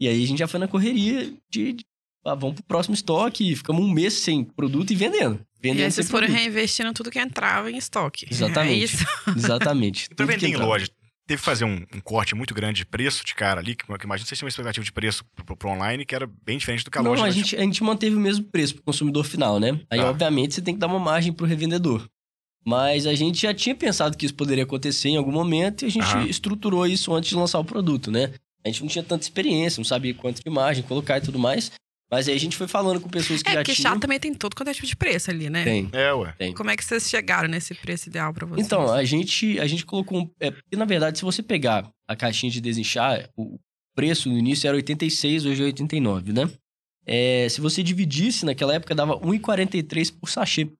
E aí a gente já foi na correria de, de ah, vamos pro próximo estoque, e ficamos um mês sem produto e vendendo. E Vendendo aí sem vocês foram produto. reinvestindo tudo que entrava em estoque. Exatamente. É isso. Exatamente. E pra vender em loja, teve que fazer um, um corte muito grande de preço de cara ali, que, que imagina vocês tinham uma expectativa de preço pro online que era bem diferente do que a Não, loja. a né? gente, a gente manteve o mesmo preço pro consumidor final, né? Aí, Tá. obviamente, você tem que dar uma margem pro revendedor. Mas a gente já tinha pensado que isso poderia acontecer em algum momento e a gente Aham. estruturou isso antes de lançar o produto, né? A gente não tinha tanta experiência, não sabia quanto de margem colocar e tudo mais. Mas aí a gente foi falando com pessoas que É, já porque tinham. chá também tem todo quanto é tipo de preço ali, né? Tem. É, ué. Como é que vocês chegaram nesse preço ideal pra vocês? Então, a gente, a gente colocou. Um, é, porque, na verdade, se você pegar a caixinha de desinchar, o preço no início era 86, hoje é 89, né? É, se você dividisse, naquela época dava 1,43 por sachê.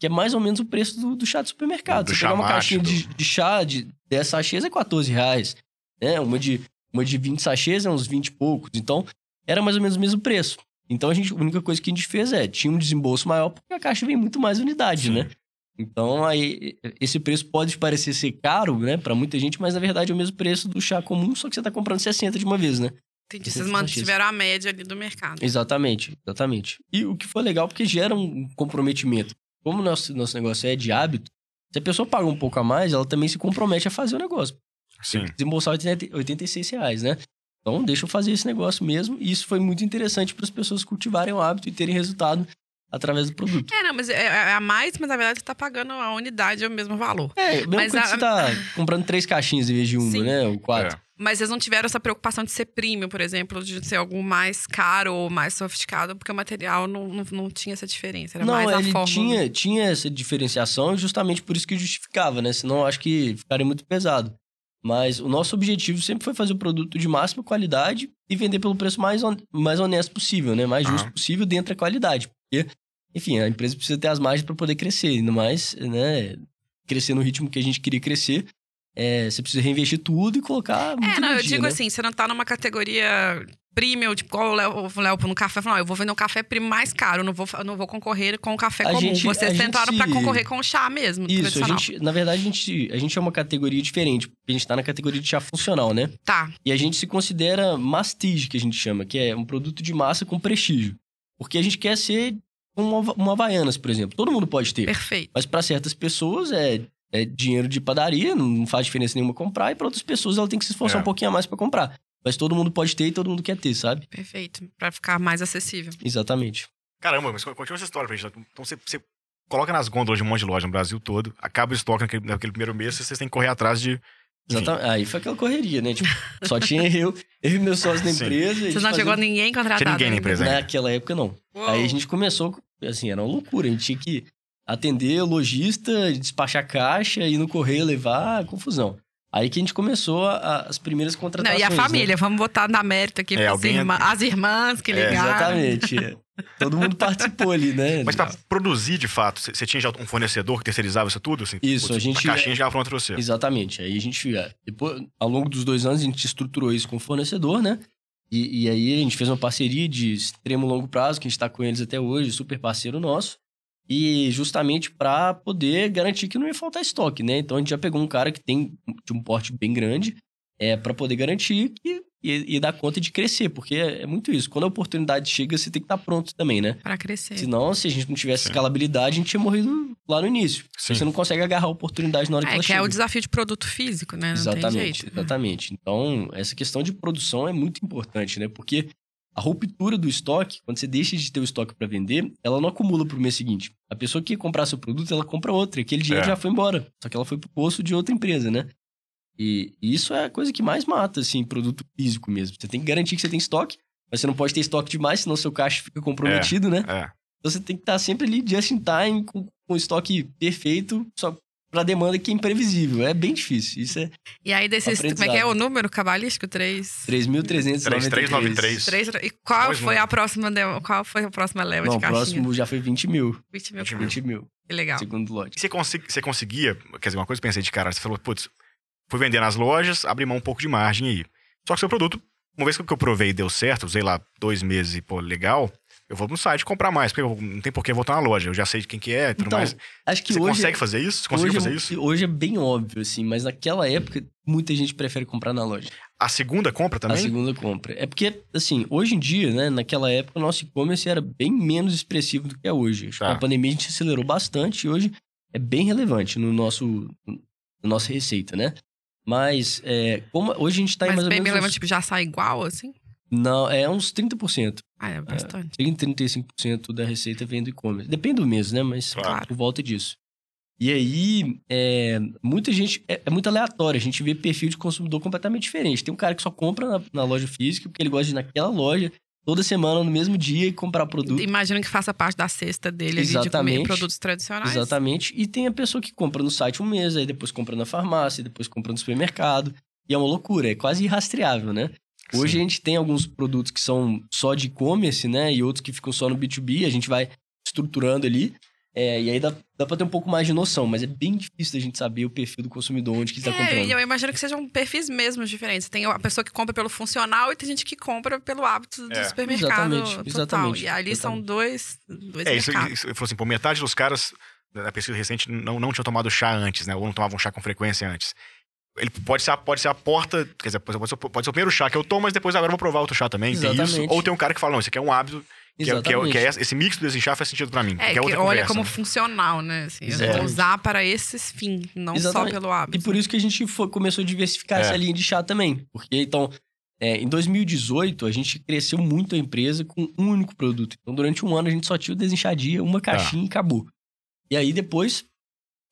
Que é mais ou menos o preço do, do chá de supermercado. Do você pegar uma caixinha de, de chá de 10 sachês é 14 reais. Né? Uma, de, uma de 20 sachês é uns 20 e poucos. Então, era mais ou menos o mesmo preço. Então, a, gente, a única coisa que a gente fez é, tinha um desembolso maior, porque a caixa vem muito mais unidade, Sim. né? Então, aí, esse preço pode parecer ser caro, né, pra muita gente, mas na verdade é o mesmo preço do chá comum, só que você tá comprando 60 de uma vez, né? Entendi. Vocês mantiveram a média ali do mercado. Exatamente, exatamente. E o que foi legal, porque gera um comprometimento. Como o nosso, nosso negócio é de hábito, se a pessoa paga um pouco a mais, ela também se compromete a fazer o negócio. Sim. Desembolsar 80 86 reais, né? Então, deixa eu fazer esse negócio mesmo. E isso foi muito interessante para as pessoas cultivarem o hábito e terem resultado através do produto. É, não, mas é, é a mais, mas na verdade você tá pagando a unidade é o mesmo valor. É, mesmo Mas quando a- você tá comprando três caixinhas em vez de uma, Sim. né? Ou quatro. É. Mas vocês não tiveram essa preocupação de ser premium, por exemplo, de ser algo mais caro ou mais sofisticado, porque o material não, não, não tinha essa diferença. Era não, mais a ele fórmula. tinha, tinha essa diferenciação, justamente por isso que justificava, né? Senão eu acho que ficaria muito pesado. Mas o nosso objetivo sempre foi fazer o produto de máxima qualidade e vender pelo preço mais, hon- mais honesto possível, né? Mais justo Aham. possível dentro da qualidade. Porque, enfim, a empresa precisa ter as margens para poder crescer, ainda mais, né? Crescer no ritmo que a gente queria crescer. é, você precisa reinvestir tudo e colocar. É, não, eu energia, digo né? assim, você não tá numa categoria premium, tipo, igual o Léo, no café, falou, eu vou vender um café premium mais caro, eu não vou, não vou concorrer com o café A comum. gente- Vocês gente tentaram pra se- concorrer com o chá mesmo, Isso, a gente, na verdade, a gente, a gente é uma categoria diferente, porque a gente tá na categoria de chá funcional, né? Tá, E a gente se considera mastige, que a gente chama, que é um produto de massa com prestígio. Porque a gente quer ser um, Hava- um Havaianas, por exemplo. Todo mundo pode ter. perfeito. Mas para certas pessoas é, é dinheiro de padaria, não faz diferença nenhuma comprar. E para outras pessoas ela tem que se esforçar É. um pouquinho a mais para comprar. Mas todo mundo pode ter e todo mundo quer ter, sabe? Perfeito. Pra ficar mais acessível. Exatamente. Caramba, mas continua essa história pra gente. Então você, você coloca nas gôndolas de um monte de loja no Brasil todo, acaba o estoque naquele, naquele primeiro mês, vocês têm que correr atrás de. Exatamente. Aí foi aquela correria, né? Tipo, só tinha eu, eu e meus sócios da Sim. empresa. e gente não chegou fazia- ninguém contratado. Tinha ninguém na empresa ainda. Naquela época, não. Uou. Aí a gente começou, assim, era uma loucura. A gente tinha que atender lojista, despachar caixa, ir no correio levar, confusão. Aí que a gente começou a- a- as primeiras Não, contratações. e a né? família, vamos botar na mérito aqui É, alguém- irmã- as irmãs que É, ligaram. Exatamente. é. Todo mundo participou ali, né? Mas para produzir, de fato, você tinha já um fornecedor que terceirizava isso tudo? Assim, Isso, putz, a gente- caixinha já pronta pra você. Exatamente. Aí a gente, é, depois, ao longo dos dois anos, a gente estruturou isso com o fornecedor, né? E, e aí a gente fez uma parceria de extremo longo prazo, que a gente está com eles até hoje, super parceiro nosso. E justamente para poder garantir que não ia faltar estoque, né? Então a gente já pegou um cara que tem de um porte bem grande, é para poder garantir que, e, e dar conta de crescer, porque é, é muito isso. Quando a oportunidade chega, você tem que estar pronto também, né? Pra crescer. Senão, se a gente não tivesse Sim. escalabilidade, a gente tinha morrido lá no início. Sim. Você não consegue agarrar a oportunidade na hora que É, ela que chega. é o desafio de produto físico, né? Não tem Exatamente, jeito. exatamente. Então, essa questão de produção é muito importante, né? Porque a ruptura do estoque, quando você deixa de ter o estoque para vender, ela não acumula pro mês seguinte. A pessoa que comprar seu produto, ela compra outra. E aquele dinheiro É. já foi embora. Só que ela foi pro bolso de outra empresa, né? E, isso é a coisa que mais mata, assim, produto físico mesmo. Você tem que garantir que você tem estoque, mas você não pode ter estoque demais, senão seu caixa fica comprometido, né? É. Então você tem que estar sempre ali just in time, com, com o estoque perfeito, só pra demanda que é imprevisível. É bem difícil. Isso é E aí, desses. Como é que é o número cabalístico? 3. 3.393. 3393. Três, e qual Pois foi não. a próxima de- qual foi a próxima leva Não, de o próximo já foi 20 mil. 20 mil. 20 mil. 20 mil, Que legal. segundo lote. E você, consi- você conseguia, quer dizer, uma coisa que eu pensei de cara, você falou, putz, fui vender nas lojas, abri mão um pouco de margem aí. Só que seu produto, uma vez que eu provei e deu certo, usei lá dois meses e, pô, legal, eu vou no site comprar mais, porque eu- não tem por que voltar na loja, eu já sei de quem que é e tudo Então, mais. Acho que Você hoje, consegue fazer isso? Você conseguiu hoje, fazer é- isso? hoje é bem óbvio, assim, mas naquela época, muita gente prefere comprar na loja. A segunda compra A também? segunda compra. É porque, assim, hoje em dia, né, naquela época, o nosso e-commerce era bem menos expressivo do que é hoje. Tá. Com a pandemia a gente acelerou bastante e hoje é bem relevante no nosso, na nossa receita, né? Mas, é, como hoje a gente tá em Mas mais ou bem, menos... bem lembra, uns- tipo, já sai igual, assim? Não, é uns 30%. Ah, é bastante. 30, 35% da receita vem do e-commerce. Depende do mês, né? Mas Claro. por volta disso. E aí, é, muita gente. É, é muito aleatório. A gente vê perfil de consumidor completamente diferente. Tem um cara que só compra na, na loja física, porque ele gosta de ir naquela loja toda semana, no mesmo dia, e comprar produto. Imagino que faça parte da cesta dele ali de comer Exatamente. produtos tradicionais. Exatamente. E tem a pessoa que compra no site um mês, aí depois compra na farmácia, depois compra no supermercado. E é uma loucura, é quase irrastreável, né? Hoje Sim. a gente tem alguns produtos que são só de e-commerce, né? E outros que ficam só no B2B, a gente vai estruturando ali. É, e aí dá, dá pra ter um pouco mais de noção, mas é bem difícil da gente saber o perfil do consumidor, onde que ele tá É, comprando. e eu imagino que sejam perfis mesmos diferentes. Tem a pessoa que compra pelo funcional e tem gente que compra pelo hábito do É. supermercado Exatamente, total. exatamente, E ali são exatamente. dois, dois É, isso, mercados. isso eu falou assim, pô, metade dos caras da pesquisa recente não, não tinham tomado chá antes, né? Ou não tomavam chá com frequência antes. Ele pode ser, a- pode ser a porta, quer dizer, pode ser, pode ser o primeiro chá que eu tomo, mas depois agora eu vou provar outro chá também. Tem isso. Ou tem um cara que fala, não, isso aqui é um hábito, que, é, que, é, que é esse mix do desinchar faz sentido pra mim. É, que que é outra olha como né? funcional, né? Assim, usar para esses fins, não Exatamente. só pelo hábito. E por isso que a gente foi- começou a diversificar É. essa linha de chá também. Porque, então, é, em 2018, a gente cresceu muito a empresa com um único produto. Então, durante um ano, a gente só tinha o desenchadia, uma caixinha e acabou. E aí, depois,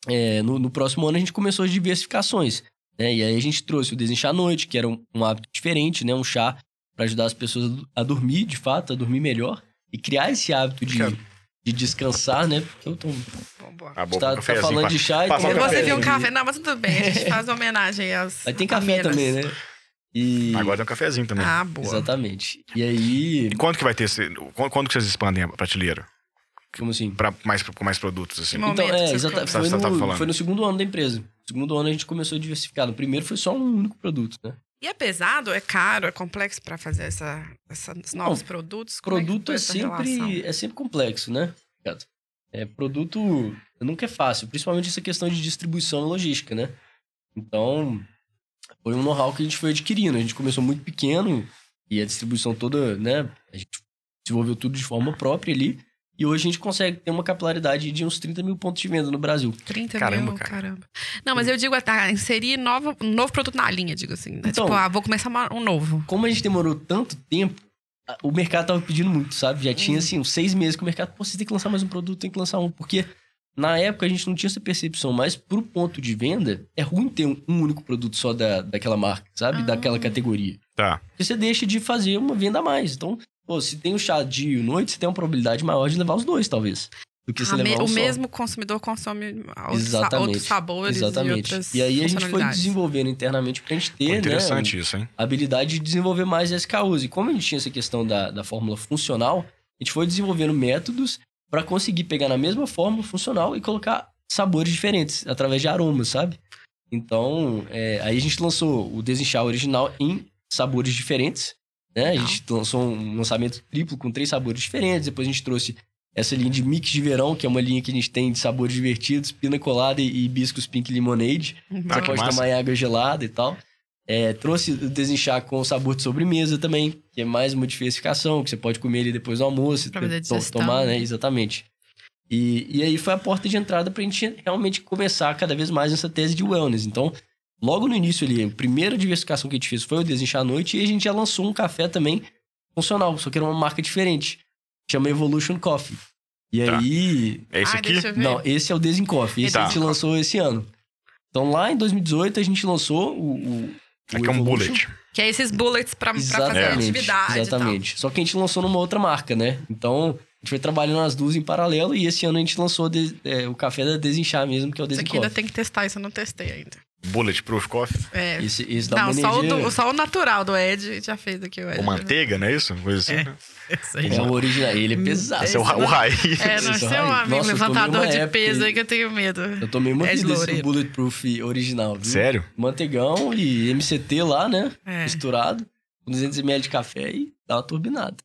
é, no, no próximo ano, a gente começou as diversificações. Né? E aí, a gente trouxe o desenchar à noite, que era um, um hábito diferente, né? Um chá para ajudar as pessoas a dormir, de fato, a dormir melhor. E criar esse hábito de, Cara. de descansar, né? Porque eu tô. Ah, bom, tá, tá falando de chá e tomando Você viu um café? Não, mas tudo bem. A gente faz homenagem às. Mas tem café amenas. também, né? E... Agora tem um cafezinho também. Ah, boa. Exatamente. E aí, E quando que vai ter esse. Quando que vocês expandem a prateleira? Como assim? Pra mais, com mais produtos, assim? Momento Então, que é, vocês exata, começaram? foi, Você tava no, foi no segundo ano da empresa. No segundo ano a gente começou a diversificar. No primeiro foi só um único produto, né? E é pesado, é caro, é complexo para fazer essa, esses novos produtos? Como que produto é, relação? sempre, é sempre complexo, né? É, produto nunca é fácil, principalmente essa questão de distribuição e logística, né? Então, foi um know-how que a gente foi adquirindo. A gente começou muito pequeno e a distribuição toda, né? A gente desenvolveu tudo de forma própria ali. E hoje a gente consegue ter uma capilaridade de uns 30 mil pontos de venda no Brasil. 30 Caramba, mil, cara. caramba. Não, mas eu digo, tá, inserir novo, um novo produto na linha, digo assim. né? Então- tipo, ah, vou começar uma- um novo. como a gente demorou tanto tempo, o mercado tava pedindo muito, sabe? Já tinha, assim, uns seis meses que o mercado, pô, você tem que lançar mais um produto, tem que lançar um. Porque na época a gente não tinha essa percepção, mas pro ponto de venda, é ruim ter um, um único produto só da, daquela marca, sabe? Ah. Daquela categoria. Tá. Porque você deixa de fazer uma venda a mais. Então, pô, se tem o chá dia e noite, você tem uma probabilidade maior de levar os dois, talvez. Do que você Ah, me- levar um o só. mesmo consumidor consome outros, sa- outros sabores e Exatamente. outras E aí a gente foi desenvolvendo internamente pra gente ter, né? interessante isso, hein? a habilidade de desenvolver mais SKUs. E como a gente tinha essa questão da, da fórmula funcional, a gente foi desenvolvendo métodos para conseguir pegar na mesma forma funcional e colocar sabores diferentes através de aromas, sabe? Então, é, aí a gente lançou o Desinchar original em sabores diferentes, né? A gente lançou um lançamento triplo com três sabores diferentes. Depois a gente trouxe essa linha de mix de verão, que é uma linha que a gente tem de sabores divertidos, pina colada e hibiscus pink lemonade. Uhum. Você pode massa. tomar em água gelada e tal. É, trouxe o desinchar com sabor de sobremesa também, que é mais uma diversificação, que você pode comer ele depois do almoço, to- tomar, né? né? Exatamente. E, e aí foi a porta de entrada pra gente realmente começar cada vez mais nessa tese de wellness. Então, logo no início ali, a primeira diversificação que a gente fez foi o desinchar à noite e a gente já lançou um café também funcional, só que era uma marca diferente. Chama Evolution Coffee. E Tá. aí, É esse aqui? não, esse é o Desincoff. Esse Tá. a gente lançou esse ano. Então, lá em 2018, a gente lançou o. o o Aqui é um bullet. Que é esses bullets pra, pra fazer Exatamente. atividade. exatamente. Só que a gente lançou numa outra marca, né? Então, a gente foi trabalhando as duas em paralelo e esse ano a gente lançou de- é, o café da Desinchar mesmo, que é o tal. Isso aqui ainda Desincoff. tem que testar, isso eu não testei ainda. Bulletproof coffee. É. Esse, esse dá Não, uma só o, do- só o natural do Ed já fez aqui o Ed. Ou manteiga, não é isso? Coisa assim. É. Isso aí. É o original. Ele é pesado. Esse é o, ra- o raiz. É, não Esse é o sei um amigo Nossa, eu tomei levantador uma de época peso aí. aí que eu tenho medo. Eu tomei uma É de vida desse Loureiro. Bulletproof original, viu? Sério? Manteigão e MCT lá, né? É. Misturado. Com 200ml de café e dá uma turbinada.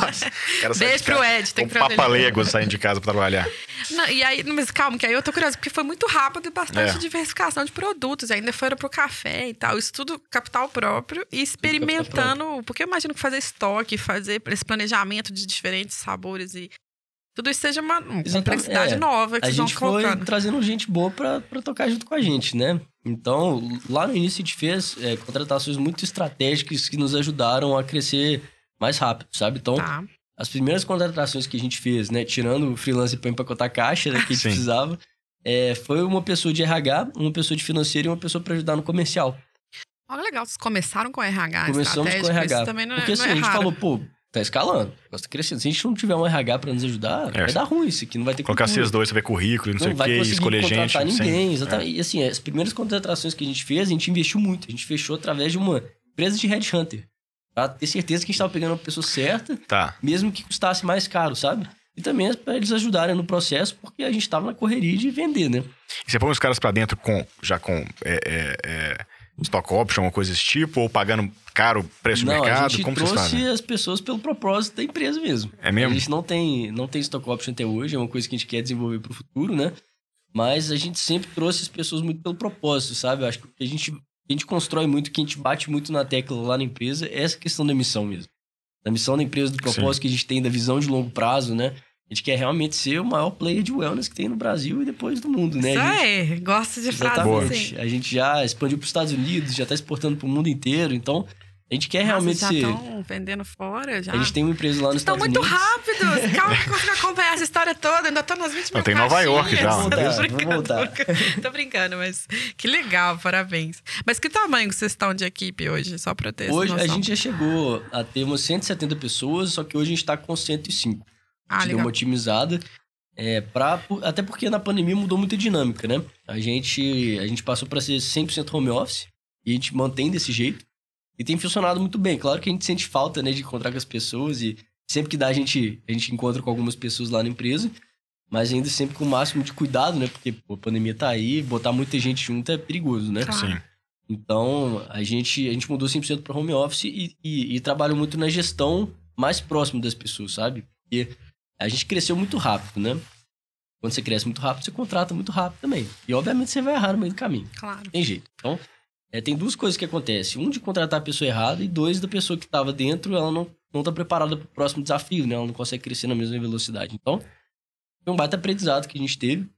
Nossa. Beijo pro Ed, tem com que papalego saindo de casa pra trabalhar. Não, e aí, mas calma, que aí eu tô curiosa, porque foi muito rápido e bastante É. diversificação de produtos. Ainda foram pro café e tal. Isso tudo capital próprio e experimentando. Porque eu imagino que fazer estoque, fazer esse planejamento de diferentes sabores e. Tudo isso seja uma Exatamente, complexidade é. nova que a vocês vão gente foi colocando. trazendo gente boa pra, pra tocar junto com a gente, né? Então, lá no início a gente fez é, contratações muito estratégicas que nos ajudaram a crescer mais rápido, sabe? Então, Tá. as primeiras contratações que a gente fez, né? Tirando o freelance pra empacotar caixa, né, que a gente precisava, é, foi uma pessoa de RH, uma pessoa de financeiro e uma pessoa pra ajudar no comercial. Olha legal, vocês começaram com RH Começamos com RH. Isso também não é, Porque não assim, é a gente raro. falou, pô, tá escalando, nós tá crescendo. Se a gente não tiver um RH pra nos ajudar, É. vai dar ruim isso aqui, não vai ter Colocar cultura. vocês dois, você ver currículo, e não, sei o quê, escolher gente. contratar sim. ninguém, É. exatamente. E assim, as primeiras contratações que a gente fez, a gente investiu muito. A gente fechou através de uma empresa de headhunter. Pra ter certeza que a gente tava pegando a pessoa certa, Tá. mesmo que custasse mais caro, sabe? E também para eles ajudarem no processo, porque a gente tava na correria de vender, né? E você põe os caras pra dentro com, já com é, é, é, stock option ou coisa desse tipo, ou pagando caro preço não, de mercado? a gente Como que vocês trouxe fazem? as pessoas pelo propósito da empresa mesmo. É mesmo? A gente não tem, não tem stock option até hoje, é uma coisa que a gente quer desenvolver pro futuro, né? Mas a gente sempre trouxe as pessoas muito pelo propósito, sabe? Eu acho que o que a gente, a gente constrói muito, que a gente bate muito na tecla lá na empresa, é essa questão da missão mesmo. Da missão da empresa, do propósito que a gente tem, da visão de longo prazo, né? A gente quer realmente ser o maior player de wellness que tem no Brasil e depois do mundo, né? Isso gente- aí, gosto de frases Exatamente. assim. A gente já expandiu para os Estados Unidos, já está exportando para o mundo inteiro. Então, a gente quer realmente Nossa, já ser. estão vendendo fora, já. A gente tem uma empresa lá nos Estão Estados muito Unidos. rápidos. Calma que eu consigo acompanhar essa história toda. Ainda tô nas 20 Não, mil tem Nova York já, Vamos não voltar, Tô vamos brincando, voltar. tô brincando. Mas que legal, parabéns. Mas que tamanho vocês estão de equipe hoje? Só eu ter essa Hoje a gente já chegou a ter umas 170 pessoas, só que hoje a gente está com 105. Ah, a gente deu legal. uma otimizada. É, pra, até porque na pandemia mudou muita dinâmica, né? A gente, a gente passou para ser 100% home office e a gente mantém desse jeito. E tem funcionado muito bem. Claro que a gente sente falta, né, de encontrar com as pessoas e sempre que dá a gente, a gente encontra com algumas pessoas lá na empresa, mas ainda sempre com o máximo de cuidado, né? Porque pô, a pandemia tá aí, botar muita gente junto é perigoso, né? Claro. Sim. Então, a gente, a gente mudou 100% para home office e, e, e trabalha muito na gestão mais próximo das pessoas, sabe? Porque a gente cresceu muito rápido, né? Quando você cresce muito rápido, você contrata muito rápido também. E, obviamente, você vai errar no meio do caminho. Claro. Tem jeito. Então, é, tem duas coisas que acontecem. Um, de contratar a pessoa errada. E dois, da pessoa que estava dentro, ela não, não tá preparada para o próximo desafio, né? Ela não consegue crescer na mesma velocidade. Então, foi um baita aprendizado que a gente teve.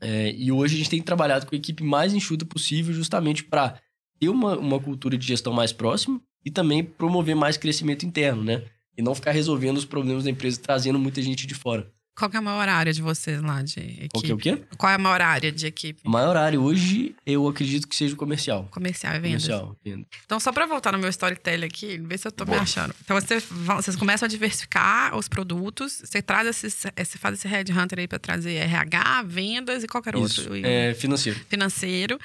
É, e hoje a gente tem trabalhado com a equipe mais enxuta possível, justamente para ter uma, uma cultura de gestão mais próxima e também promover mais crescimento interno, né? E não ficar resolvendo os problemas da empresa trazendo muita gente de fora. Qual é a maior área de vocês lá de equipe? Qual que é o quê? Qual é a maior área de equipe? A maior área hoje, eu acredito que seja o comercial. Comercial e vendas. Comercial, venda. Então, só pra voltar no meu storytelling aqui, ver se eu tô me Boa. achando. Então, você, vocês começam a diversificar os produtos, você traz esses, você faz esse headhunter aí pra trazer RH, vendas e qualquer Isso. outro. É financeiro. Financeiro.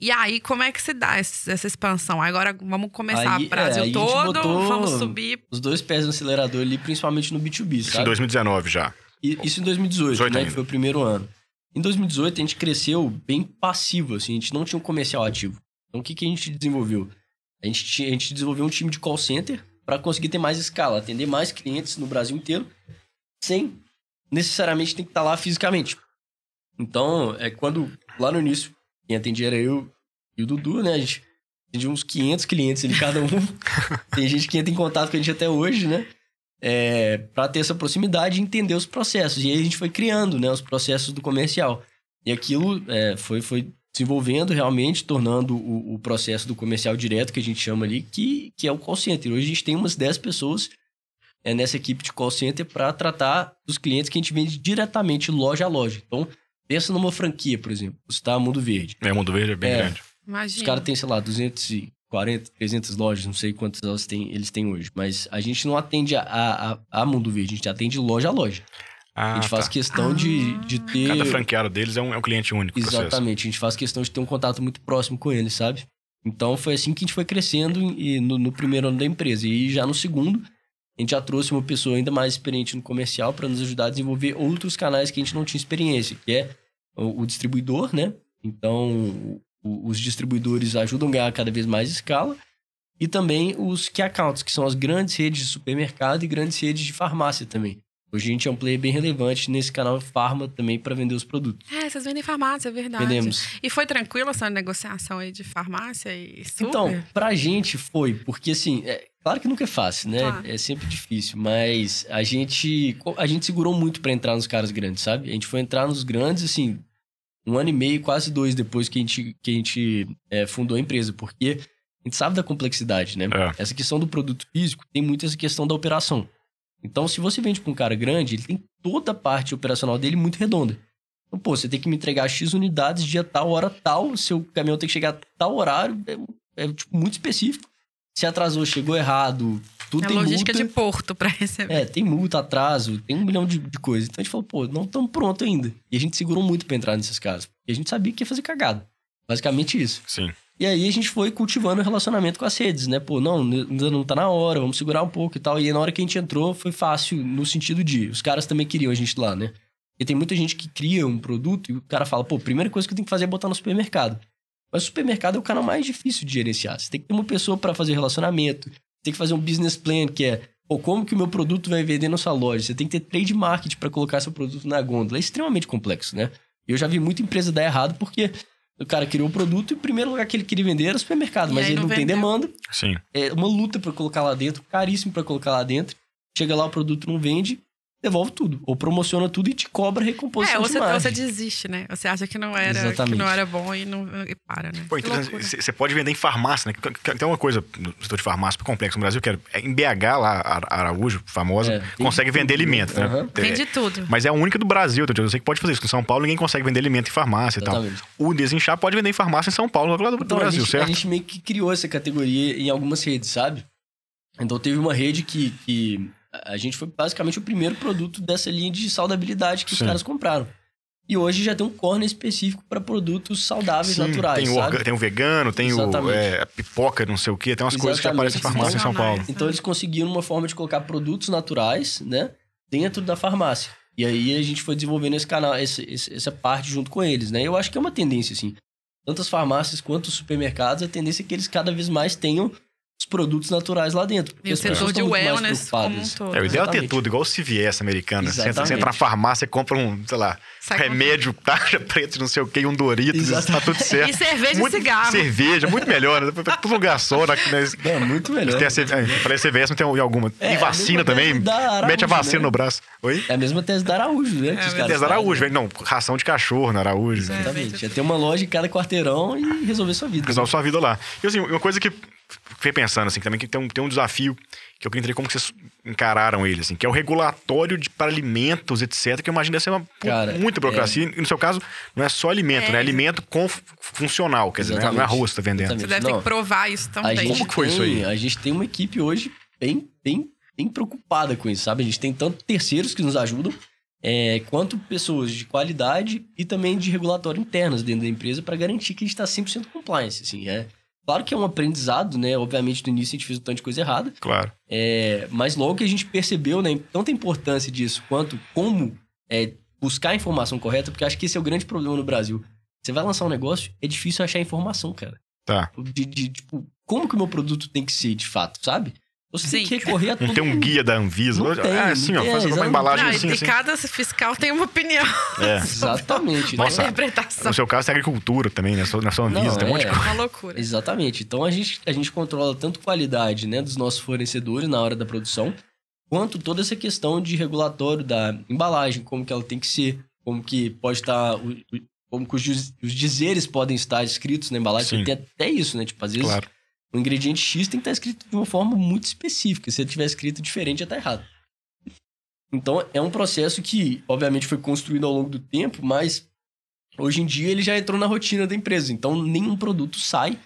E aí, como é que se dá essa expansão? Agora vamos começar Aí, o Brasil é, aí a gente todo, botou- vamos subir. Os dois pés no acelerador ali, principalmente no B2B, Isso em sabe? 2019 já. E- Isso em 2018, 18 né? ainda. Que foi o primeiro ano. Em 2018, a gente cresceu bem passivo, assim. A gente não tinha um comercial ativo. Então, o que, que a gente desenvolveu? A gente, tinha- a gente desenvolveu um time de call center para conseguir ter mais escala, atender mais clientes no Brasil inteiro, sem necessariamente ter que estar lá fisicamente. Então, é quando, lá no início, quem atendia era eu e o Dudu, né? A gente atendia uns 500 clientes ali, cada um. Tem gente que entra em contato com a gente até hoje, né? É, para ter essa proximidade e entender os processos. E aí a gente foi criando, né? Os processos do comercial. E aquilo é, foi, foi desenvolvendo realmente, tornando o, o processo do comercial direto, que a gente chama ali, que, que é o call center. Hoje a gente tem umas 10 pessoas é, nessa equipe de call center para tratar dos clientes que a gente vende diretamente loja a loja. Então, pensa numa franquia, por exemplo, o Star Mundo Verde. É, o Mundo Verde é bem É. grande. Os Imagina. caras têm, sei lá, 240, 300 lojas, não sei quantas elas têm, eles têm hoje. Mas a gente não atende a, a, a Mundo Verde, a gente atende loja a loja. Ah, a gente faz tá. questão de, de ter... Cada franqueado deles é um, é um cliente único. Exatamente, a gente faz questão de ter um contato muito próximo com eles, sabe? Então foi assim que a gente foi crescendo e no, no primeiro ano da empresa. E já no segundo, a gente já trouxe uma pessoa ainda mais experiente no comercial para nos ajudar a desenvolver outros canais que a gente não tinha experiência, que é o, o distribuidor, né? Então, o- os distribuidores ajudam a ganhar cada vez mais escala. E também os key accounts, que são as grandes redes de supermercado e grandes redes de farmácia também. Hoje a gente é um player bem relevante nesse canal Farma também para vender os produtos. É, vocês vendem farmácia, é verdade. Vendemos. E foi tranquila essa negociação aí de farmácia e super? Então, pra gente foi, porque assim, é, claro que nunca é fácil, né? Claro. É sempre difícil, mas a gente a gente segurou muito pra entrar nos caras grandes, sabe? A gente foi entrar nos grandes, assim, um ano e meio, quase dois depois que a gente, que a gente é, fundou a empresa, porque a gente sabe da complexidade, né? É. Essa questão do produto físico tem muito essa questão da operação. Então, se você vende pra um cara grande, ele tem toda a parte operacional dele muito redonda. Então, pô, você tem que me entregar X unidades dia tal, hora tal, seu caminhão tem que chegar a tal horário, é, é, tipo, muito específico. Se atrasou, chegou errado, tudo É tem logística multa. de porto pra receber. É, tem multa, atraso, tem um milhão de, de coisas. Então a gente falou, pô, não estamos prontos ainda. E a gente segurou muito pra entrar nesses caras. E a gente sabia que ia fazer cagada. Basicamente isso. Sim. E aí a gente foi cultivando o relacionamento com as redes, né? Pô, não, ainda não tá na hora, vamos segurar um pouco e tal. E aí, na hora que a gente entrou, foi fácil no sentido de os caras também queriam a gente lá, né? Porque tem muita gente que cria um produto e o cara fala, pô, primeira coisa que eu tenho que fazer é botar no supermercado. Mas o supermercado é o canal mais difícil de gerenciar. Você tem que ter uma pessoa para fazer relacionamento, tem que fazer um business plan, que é, pô, como que o meu produto vai vender na sua loja? Você tem que ter trade market para colocar seu produto na gôndola. É extremamente complexo, né? Eu já vi muita empresa dar errado porque o cara criou o produto e o primeiro lugar que ele queria vender era o supermercado, E mas ele não não tem demanda, Sim. é uma luta para colocar lá dentro, caríssimo para colocar lá dentro. Chega lá, o produto não vende, devolve tudo. Ou promociona tudo e te cobra recomposição É, ou de você, ou margem. você desiste, né? Você acha que não era, que Exatamente. não era bom e, não, e para, né? Pô, Que então, você pode vender em farmácia, né? Tem uma coisa no setor de farmácia complexo no Brasil, que é é em BH, lá, Ara- Araújo, famosa, É, consegue tudo, vender alimento, né? Aham. É, Tem de tudo. Mas é a única do Brasil, eu sei que pode fazer isso. Em São Paulo ninguém consegue vender alimento em farmácia e tal. Exatamente. O desinchar pode vender em farmácia em São Paulo, lá do, do Então, Brasil, a gente, certo? A gente meio que criou essa categoria em algumas redes, sabe? Então teve uma rede que, que a gente foi basicamente o primeiro produto dessa linha de saudabilidade que os Sim. caras compraram. E hoje já tem um corner específico para produtos saudáveis, Sim, naturais, tem, o tem o vegano, tem o Exatamente. é, a pipoca, não sei o quê, tem umas coisas que Exatamente. aparecem em farmácia em São Paulo. Sensacionais. Então eles conseguiram uma forma de colocar produtos naturais, né, dentro da farmácia. E aí a gente foi desenvolvendo esse canal, esse- esse- essa parte junto com eles, né? Eu acho que é uma tendência, assim. Tanto as farmácias quanto os supermercados, a tendência é que eles cada vez mais tenham os produtos naturais lá dentro. E o setor de wellness como um todo. É, o ideal é ter tudo, igual o CVS americano. né? Você entra, você entra na farmácia, compra um, sei lá, Sai remédio, taxa preta, não sei o quê, um Doritos, tá tudo certo. E cerveja muito, e cigarro. Cerveja, muito melhor, né? Tudo um lugar só. Né? É, muito melhor. Tem a, C- é, falei CVS, não tem alguma. É, e vacina a mesma também. tese da Araújo, Mete a vacina né? no braço. Oi? É a mesma tese da Araújo, né? É, as fazem. Araújo, velho. Não, ração de cachorro na Araújo. É. Exatamente. Já ter uma loja em cada quarteirão e resolver sua vida. Resolve sua vida lá. E assim, uma coisa que fiquei pensando, assim, também que tem um, tem um desafio que eu queria entender como que vocês encararam ele, assim, que é o regulatório de, para alimentos, etc., que eu imagino deve ser uma Cara, muita burocracia. E no seu caso, não é só alimento, É. né? É alimento com funcional, quer dizer, não é- não é Exatamente. arroz que tá vendendo. Exatamente. Você deve ter Não. que provar isso também. gente Como que foi tem, isso aí? A gente tem uma equipe hoje bem, bem, bem preocupada com isso, sabe? A gente tem tanto terceiros que nos ajudam. é, quanto pessoas de qualidade e também de regulatório internas dentro da empresa para garantir que a gente está 100% compliance. Assim, é. Claro que é um aprendizado, né? Obviamente, no início a gente fez um tanto de coisa errada. Claro. É, mas logo que a gente percebeu, né, tanta importância disso quanto como é, buscar a informação correta, porque acho que esse é o grande problema no Brasil. Você vai lançar um negócio, é difícil achar informação, cara. Tá. De, de, tipo, como que o meu produto tem que ser de fato, sabe? Você tem Sim. que recorrer a Não todo tem um guia da Anvisa. Não tem, é não assim, ó. tem, Faz uma embalagem Ah, assim, e assim. cada fiscal tem uma opinião. É. Exatamente. Uma Nossa, né? interpretação. No seu caso, tem agricultura também, né? Na sua Anvisa, Não, tem um monte de é. coisa. Uma loucura. Exatamente. Então a gente, a gente controla tanto qualidade né, dos nossos fornecedores na hora da produção, quanto toda essa questão de regulatório da embalagem, como que ela tem que ser, como que pode estar. como que os, os dizeres podem estar escritos na embalagem. Tem até isso, né? Tipo, às vezes Claro. O ingrediente X tem que estar escrito de uma forma muito específica. Se ele tiver escrito diferente, já tá errado. Então, é um processo que, obviamente, foi construído ao longo do tempo, mas hoje em dia ele já entrou na rotina da empresa. Então, nenhum produto sai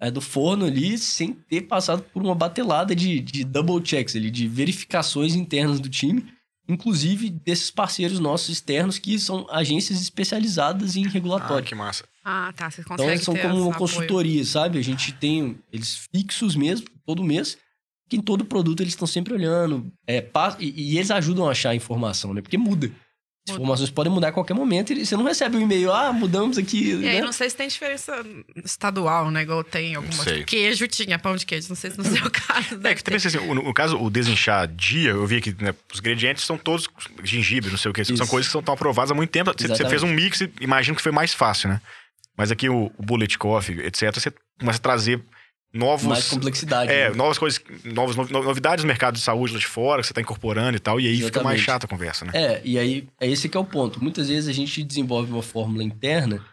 é, do forno ali sem ter passado por uma batelada de, de double checks ali, de verificações internas do time, inclusive desses parceiros nossos externos que são agências especializadas em Ah, regulatório. que massa. Ah, tá. Vocês Então, conseguem eles são ter como uma apoio. consultoria, sabe? A gente tem eles fixos mesmo, todo mês, que em todo produto eles estão sempre olhando. É, e, e eles ajudam a achar a informação, né? Porque muda. As Muda. informações podem mudar a qualquer momento e você não recebe um e-mail, ah, mudamos aqui. E aí, né? não sei se tem diferença estadual, né? Igual tem alguma. Queijo tinha, pão de queijo. Não sei se no seu caso. É que também, assim, o- no caso, o desinchar dia, eu vi que né, os ingredientes são todos gengibre, não sei o que. São coisas que são tão aprovadas há muito tempo. Você, você fez um mix, e imagino que foi mais fácil, né? Mas aqui o, o Bullet Coffee, etc., você começa a trazer novos. Mais complexidade. É, né? novas coisas, novas no- novidades no mercado de saúde lá de fora, que você tá incorporando e tal, e aí fica mais Exatamente. chata a conversa, né? É, e aí, é esse que é o ponto. Muitas vezes a gente desenvolve uma fórmula interna,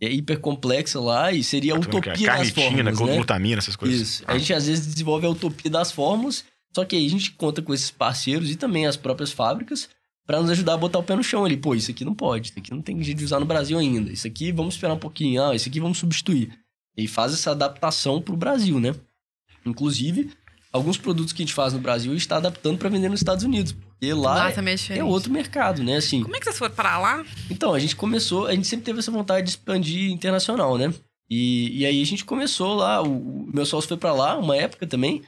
é hiper complexa lá, e seria a utopia das é Carnitina, fórmulas, né? glutamina, essas coisas. Isso. A gente às vezes desenvolve a utopia das fórmulas, só que aí a gente conta com esses parceiros e também as próprias fábricas para nos ajudar a botar o pé no chão ali. Pô, isso aqui não pode, isso aqui não tem jeito de usar no Brasil ainda. Isso aqui vamos esperar um pouquinho, ah, isso aqui vamos substituir. E faz essa adaptação pro Brasil, né? Inclusive, alguns produtos que a gente faz no Brasil a gente está adaptando para vender nos Estados Unidos, porque lá Lá é, é outro mercado, né? Assim, Como é que vocês foram parar lá? então, a gente começou, a gente sempre teve essa vontade de expandir internacional, né? E, e aí a gente começou lá, o, o meu sócio foi pra lá, uma época também,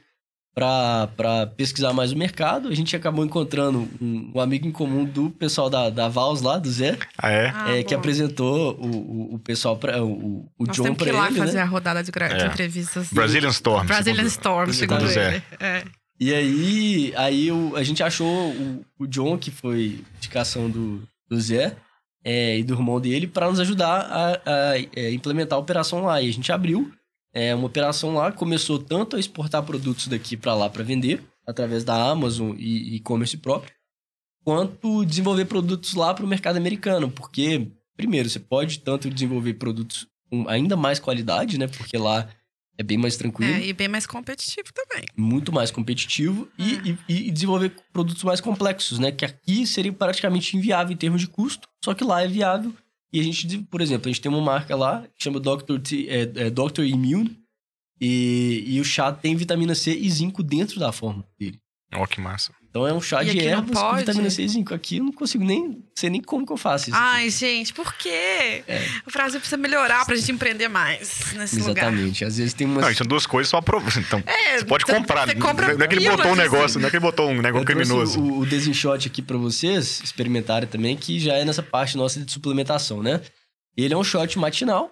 pra, pra pesquisar mais o mercado. A gente acabou encontrando um, um amigo em comum do pessoal da, da Vals lá, do Zé, Ah, é? Ah, é, que apresentou o, o, o pessoal, pra, o, o Nós John temos que pra ir lá ele, fazer né? a rodada de, gra- de É. entrevistas. Brazilian Storm. Brazilian segundo- Storm, segundo segundo Zé. ele. É. E aí, aí o, a gente achou o, o John, que foi indicação do, do Zé é, e do irmão dele, para nos ajudar a, a, é, implementar a operação lá. E a gente abriu é, uma operação lá, começou tanto a exportar produtos daqui para lá para vender, através da Amazon e e-commerce próprio, quanto desenvolver produtos lá para o mercado americano. Porque, primeiro, você pode tanto desenvolver produtos com ainda mais qualidade, né? Porque lá é bem mais tranquilo É, e bem mais competitivo também. muito mais competitivo e, e- e desenvolver produtos mais complexos, né? Que aqui seria praticamente inviável em termos de custo, só que lá é viável. E a gente, por exemplo, a gente tem uma marca lá que chama Dr. T, é, é Dr. Immune e, e o chá tem vitamina C e zinco dentro da fórmula dele. Ó, que massa. Então é um chá E de aqui ervas com vitamina C e zinco. Aqui eu não consigo nem sei nem como que eu faço isso. Ai, gente, por quê? É. O Brasil precisa melhorar pra gente empreender mais nesse lugar. Exatamente. Às vezes tem umas. Não, isso são duas coisas só aprovam. Então, É, você pode você- comprar. você compra não é que ele botou um negócio, não é que ele botou um negócio Eu criminoso. O, o desenshot aqui pra vocês, experimentarem também, que já é nessa parte nossa de suplementação, né? Ele é um shot matinal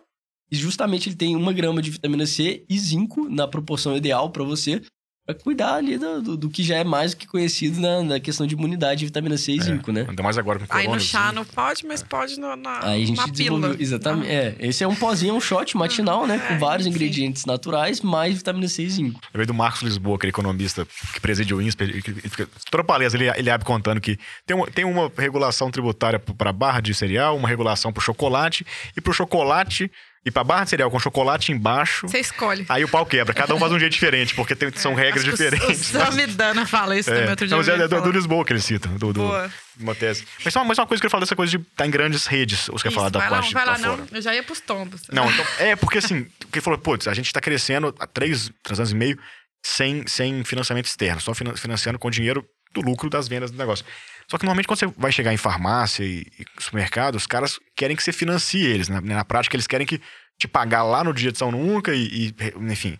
e justamente ele tem uma grama de vitamina C e zinco na proporção ideal pra você, pra cuidar ali do, do, do que já é mais do que conhecido na, na questão de imunidade de vitamina C e zinco, né? Ainda mais agora com Aí corona. no chá assim. não pode, mas pode no, na, Aí a gente pílula. Exatamente. É, esse é um pozinho, um shot matinal, né? Com É, vários enfim. ingredientes naturais, mais vitamina C e zinco. Eu veio do Marcos Lisboa, aquele economista que preside o INSPER. ele fica- palestra ele, ele abre contando que tem, uma- tem uma regulação tributária para barra de cereal, uma regulação para chocolate, e para o chocolate, e para barra de cereal com chocolate embaixo, Você escolhe. aí o pau quebra. Cada um faz um jeito diferente, porque tem- são regras Acho que o- diferentes. O Samidana fala isso É, também outro dia. mas é, é do, do Lisboa que ele cita, do, do, Boa. uma tese. Mas só, mas só uma coisa que ele fala dessa coisa de estar em grandes redes, os que falar da parte vai lá, não. fora. Eu já ia pros tombos. Não, então, é porque assim, que ele falou, putz, a gente tá crescendo há três, três anos e meio sem, sem financiamento externo, só finan- financiando com dinheiro do lucro das vendas do negócio. Só que normalmente quando você vai chegar em farmácia e, e supermercado, os caras querem que você financie eles. Né? Na prática, eles querem que te pagar lá no dia de São Nunca e, e enfim.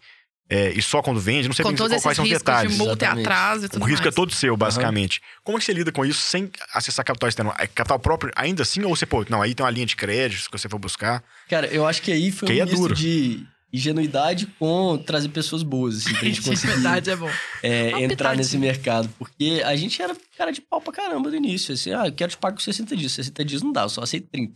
É, e só quando vende, não sei Com bem todos quais são os detalhes. de multa atraso e tudo O risco mais. é todo seu, basicamente. Como é que você lida com isso sem acessar capital externo? É capital próprio ainda assim? Ou você, pô, não, aí tem uma linha de crédito que você for buscar. Cara, eu acho que aí foi Que um aí é misto duro. de ingenuidade com trazer pessoas boas, assim, pra gente conseguir verdade é bom. é, entrar pitadinha. nesse mercado. Porque a gente era cara de pau pra caramba no início. Assim, ah, eu quero te pagar com 60 dias. 60 dias não dá, eu só aceito 30.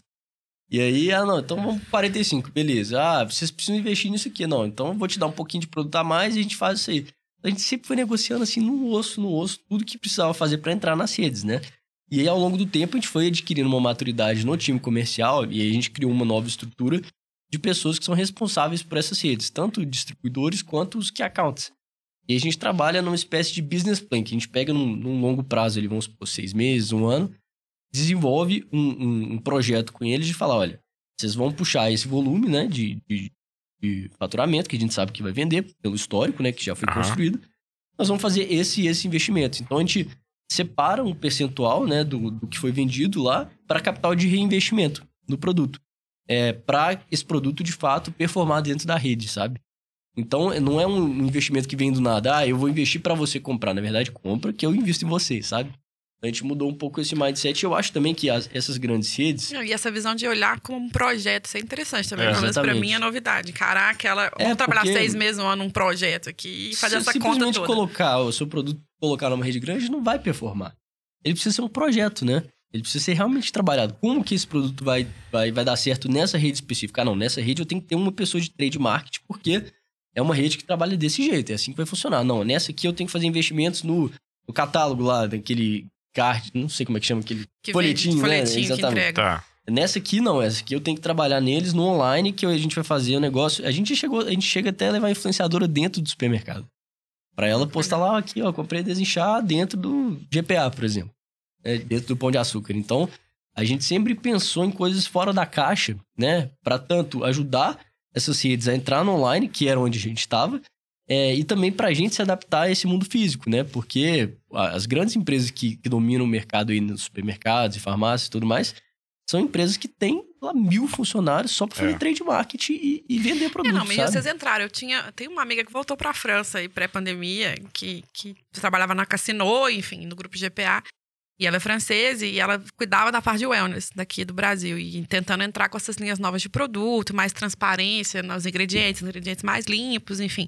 E aí, ah, não, então vamos pro 45, beleza. Ah, vocês precisam investir nisso aqui. Não, então eu vou te dar um pouquinho de produto a mais e a gente faz isso aí. A gente sempre foi negociando assim, no osso, no osso, tudo que precisava fazer pra entrar nas redes, né? E aí, ao longo do tempo, a gente foi adquirindo uma maturidade no time comercial e aí a gente criou uma nova estrutura de pessoas que são responsáveis por essas redes, tanto distribuidores quanto os key accounts. E a gente trabalha numa espécie de business plan, que a gente pega num, num longo prazo, ali, vamos supor, seis meses, um ano, desenvolve um, um- um projeto com eles de falar, olha, vocês vão puxar esse volume, né, de, de- de faturamento, que a gente sabe que vai vender, pelo histórico, né, que já foi Aham. construído. Nós vamos fazer esse e esse investimento. Então, a gente separa um percentual, né, do, do que foi vendido lá para capital de reinvestimento no produto. É, para esse produto, de fato, performar dentro da rede, sabe? Então, não é um investimento que vem do nada. Ah, eu vou investir para você comprar. Na verdade, compra que eu invisto em você, sabe? A gente mudou um pouco esse mindset. Eu acho também que as- essas grandes redes... Não, E essa visão de olhar como um projeto, isso é interessante também. É. Pelo menos pra mim é novidade. Encarar aquela. É, vamos trabalhar porque- seis meses, um ano, num projeto aqui e fazer se essa conta simplesmente toda. colocar o seu produto, colocar numa rede grande, não vai performar. Ele precisa ser um projeto, né? Ele precisa ser realmente trabalhado. Como que esse produto vai, vai, vai dar certo nessa rede específica? Ah, não, nessa rede eu tenho que ter uma pessoa de trade marketing, porque é uma rede que trabalha desse jeito, é assim que vai funcionar. Não, nessa aqui eu tenho que fazer investimentos no, no catálogo lá, daquele card, não sei como é que chama aquele Que folhetinho, vende, né? folhetinho Exatamente. entrega. Tá. Nessa aqui não, essa aqui eu tenho que trabalhar neles no online, que a gente vai fazer o negócio. A gente chegou, a gente chega até a levar a influenciadora dentro do supermercado. Pra ela postar lá, aqui, ó, comprei desinchar dentro do GPA, por exemplo. Né, dentro do Pão de Açúcar. Então, a gente sempre pensou em coisas fora da caixa, né? Pra tanto ajudar essas redes a entrar no online, que era onde a gente estava, é, e também pra gente se adaptar a esse mundo físico, né? Porque a- as grandes empresas que, que dominam o mercado aí nos supermercados e farmácias e tudo mais, são empresas que têm lá mil funcionários só pra fazer É. trade marketing e, e vender É, produto, não, mas sabe? vocês entraram. Eu tinha. Tem uma amiga que voltou pra França aí, pré-pandemia, que, que trabalhava na Cassino, enfim, no grupo GPA. E ela é francesa e ela cuidava da parte de wellness daqui do Brasil. E tentando entrar com essas linhas novas de produto, mais transparência nos ingredientes, ingredientes mais limpos, enfim.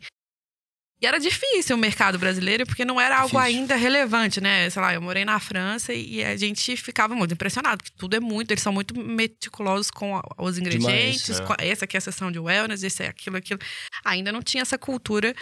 E era difícil o mercado brasileiro, porque não era algo Difícil. ainda relevante, né? Sei lá, eu morei na França e a gente ficava muito impressionado, porque tudo é muito, eles são muito meticulosos com os ingredientes, é. com- essa aqui é a seção de wellness, esse é aquilo, aquilo. Ainda não tinha essa cultura,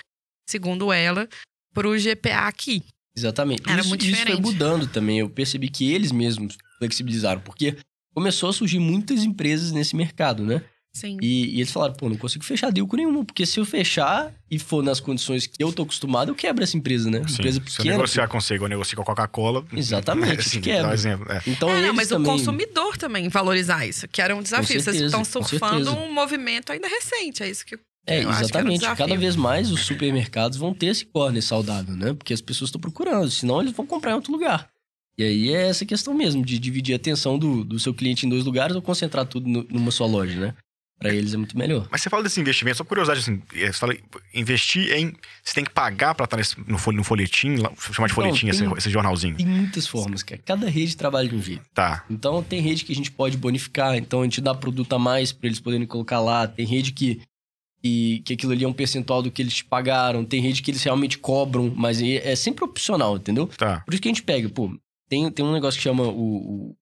segundo ela, pro GPA aqui. Exatamente. Era isso, muito isso foi diferente. mudando também. Eu percebi que eles mesmos flexibilizaram, porque começou a surgir muitas empresas nesse mercado, né? Sim. E, e eles falaram, pô, não consigo fechar deal com nenhuma, porque se eu fechar e for nas condições que eu tô acostumado, eu quebro essa empresa, né? Sim. Empresa Se eu pequena. negociar igual eu negocio com a Coca-Cola. Exatamente, Assim, quebra. um exemplo. É. Então É, eles não, mas também... o consumidor também valorizar isso, que era um desafio. Vocês certeza, estão com surfando um movimento ainda recente, é isso que eu É, eu um exatamente. desafio. Cada vez mais os supermercados vão ter esse corner saudável, né? Porque as pessoas estão procurando, senão eles vão comprar em outro lugar. E aí é essa questão mesmo, de dividir a atenção do, do seu cliente em dois lugares ou concentrar tudo no- numa só loja, né? Pra eles é muito melhor. Mas você fala desse investimento, só curiosidade, assim, é, você fala, investir em. Você tem que pagar pra estar no, fol- no folhetim, chamar de folhetim, esse, tem- esse jornalzinho. Tem muitas formas, cara. Cada rede trabalha de um jeito. Tá. Então tem rede que a gente pode bonificar, então a gente dá produto a mais pra eles poderem colocar lá. Tem rede que, que, que aquilo ali é um percentual do que eles te pagaram. Tem rede que eles realmente cobram, mas aí é sempre opcional, entendeu? Tá. Por isso que a gente pega, pô, tem, tem um negócio que chama o, o-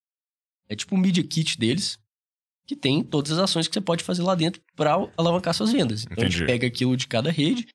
É tipo o Media Kit deles, que tem todas as ações que você pode fazer lá dentro pra alavancar suas vendas. Então a Entendi. gente pega aquilo de cada rede,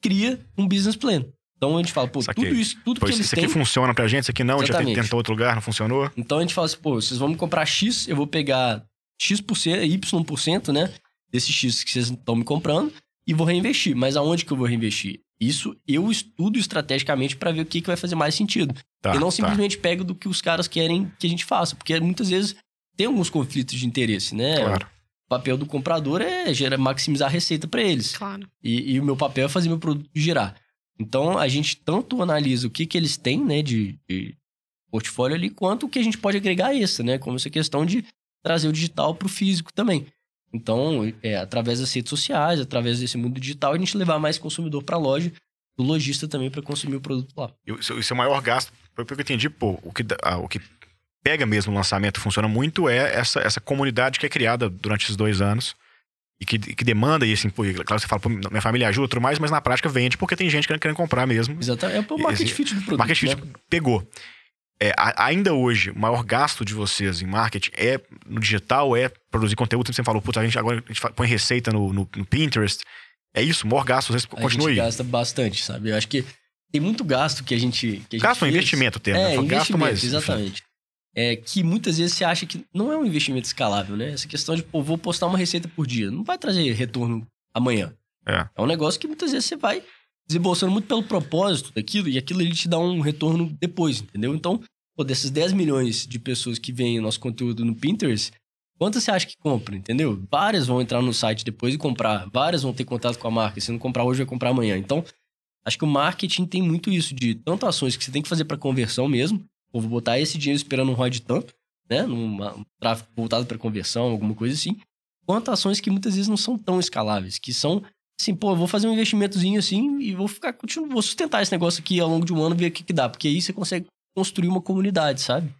cria um business plan. Então a gente fala, pô, tudo isso, tudo Pois que eles isso têm. aqui funciona pra gente, isso aqui não, a gente já Exatamente. tentou outro lugar, não funcionou. Então a gente fala assim, pô, vocês vão me comprar X, eu vou pegar X%, Y%, né? Desse X que vocês estão me comprando e vou reinvestir. Mas aonde que eu vou reinvestir? Isso eu estudo estrategicamente pra ver o que, que vai fazer mais sentido. Tá, e não tá. simplesmente pego do que os caras querem que a gente faça. Porque muitas vezes tem alguns conflitos de interesse, né? Claro. O papel do comprador é gerar, maximizar a receita pra eles. Claro. E, e o meu papel é fazer meu produto girar. Então, a gente tanto analisa o que, que eles têm, né, de, de, portfólio ali, quanto o que a gente pode agregar extra, né? Como essa questão de trazer o digital para o físico também. Então, é, através das redes sociais, através desse mundo digital, a gente levar mais consumidor para a loja, do lojista também para consumir o produto lá. E o seu maior gasto, foi porque eu entendi, pô, o que, ah, o que pega mesmo o lançamento funciona muito é essa, essa comunidade que é criada durante esses dois anos e que, que demanda, e assim, pô, claro, você fala, pô, minha família ajuda tudo mais, mas na prática vende porque tem gente querendo, querendo comprar mesmo. Exatamente, é o market fit do produto. Market fit né? pegou. É, ainda hoje, o maior gasto de vocês em marketing é no digital, é produzir conteúdo. Você falou, putz, a gente agora a gente põe receita no, no, no Pinterest. É isso, o maior gasto, vocês continuam aí. A gente gasta bastante, sabe? Eu acho que tem muito gasto que a gente. Que a gasto é um investimento, tem, né? É, gasto mais. Exatamente. É, que muitas vezes você acha que não é um investimento escalável, né? Essa questão de, pô, vou postar uma receita por dia. Não vai trazer retorno amanhã. É. É um negócio que muitas vezes você vai desembolsando muito pelo propósito daquilo, e aquilo ele te dá um retorno depois, entendeu? Então, pô, desses 10 milhões de pessoas que veem o nosso conteúdo no Pinterest, quantas você acha que compram, entendeu? Várias vão entrar no site depois e comprar, várias vão ter contato com a marca. Se não comprar hoje, vai comprar amanhã. Então, acho que o marketing tem muito isso, de tanto ações que você tem que fazer para conversão mesmo, ou vou botar esse dinheiro esperando um ROI de tanto, né? Num um tráfego voltado para conversão, alguma coisa assim, quanto ações que muitas vezes não são tão escaláveis, que são assim, pô, eu vou fazer um investimentozinho assim e vou ficar, continuo, vou sustentar esse negócio aqui ao longo de um ano, ver o que, que dá, porque aí você consegue construir uma comunidade, sabe?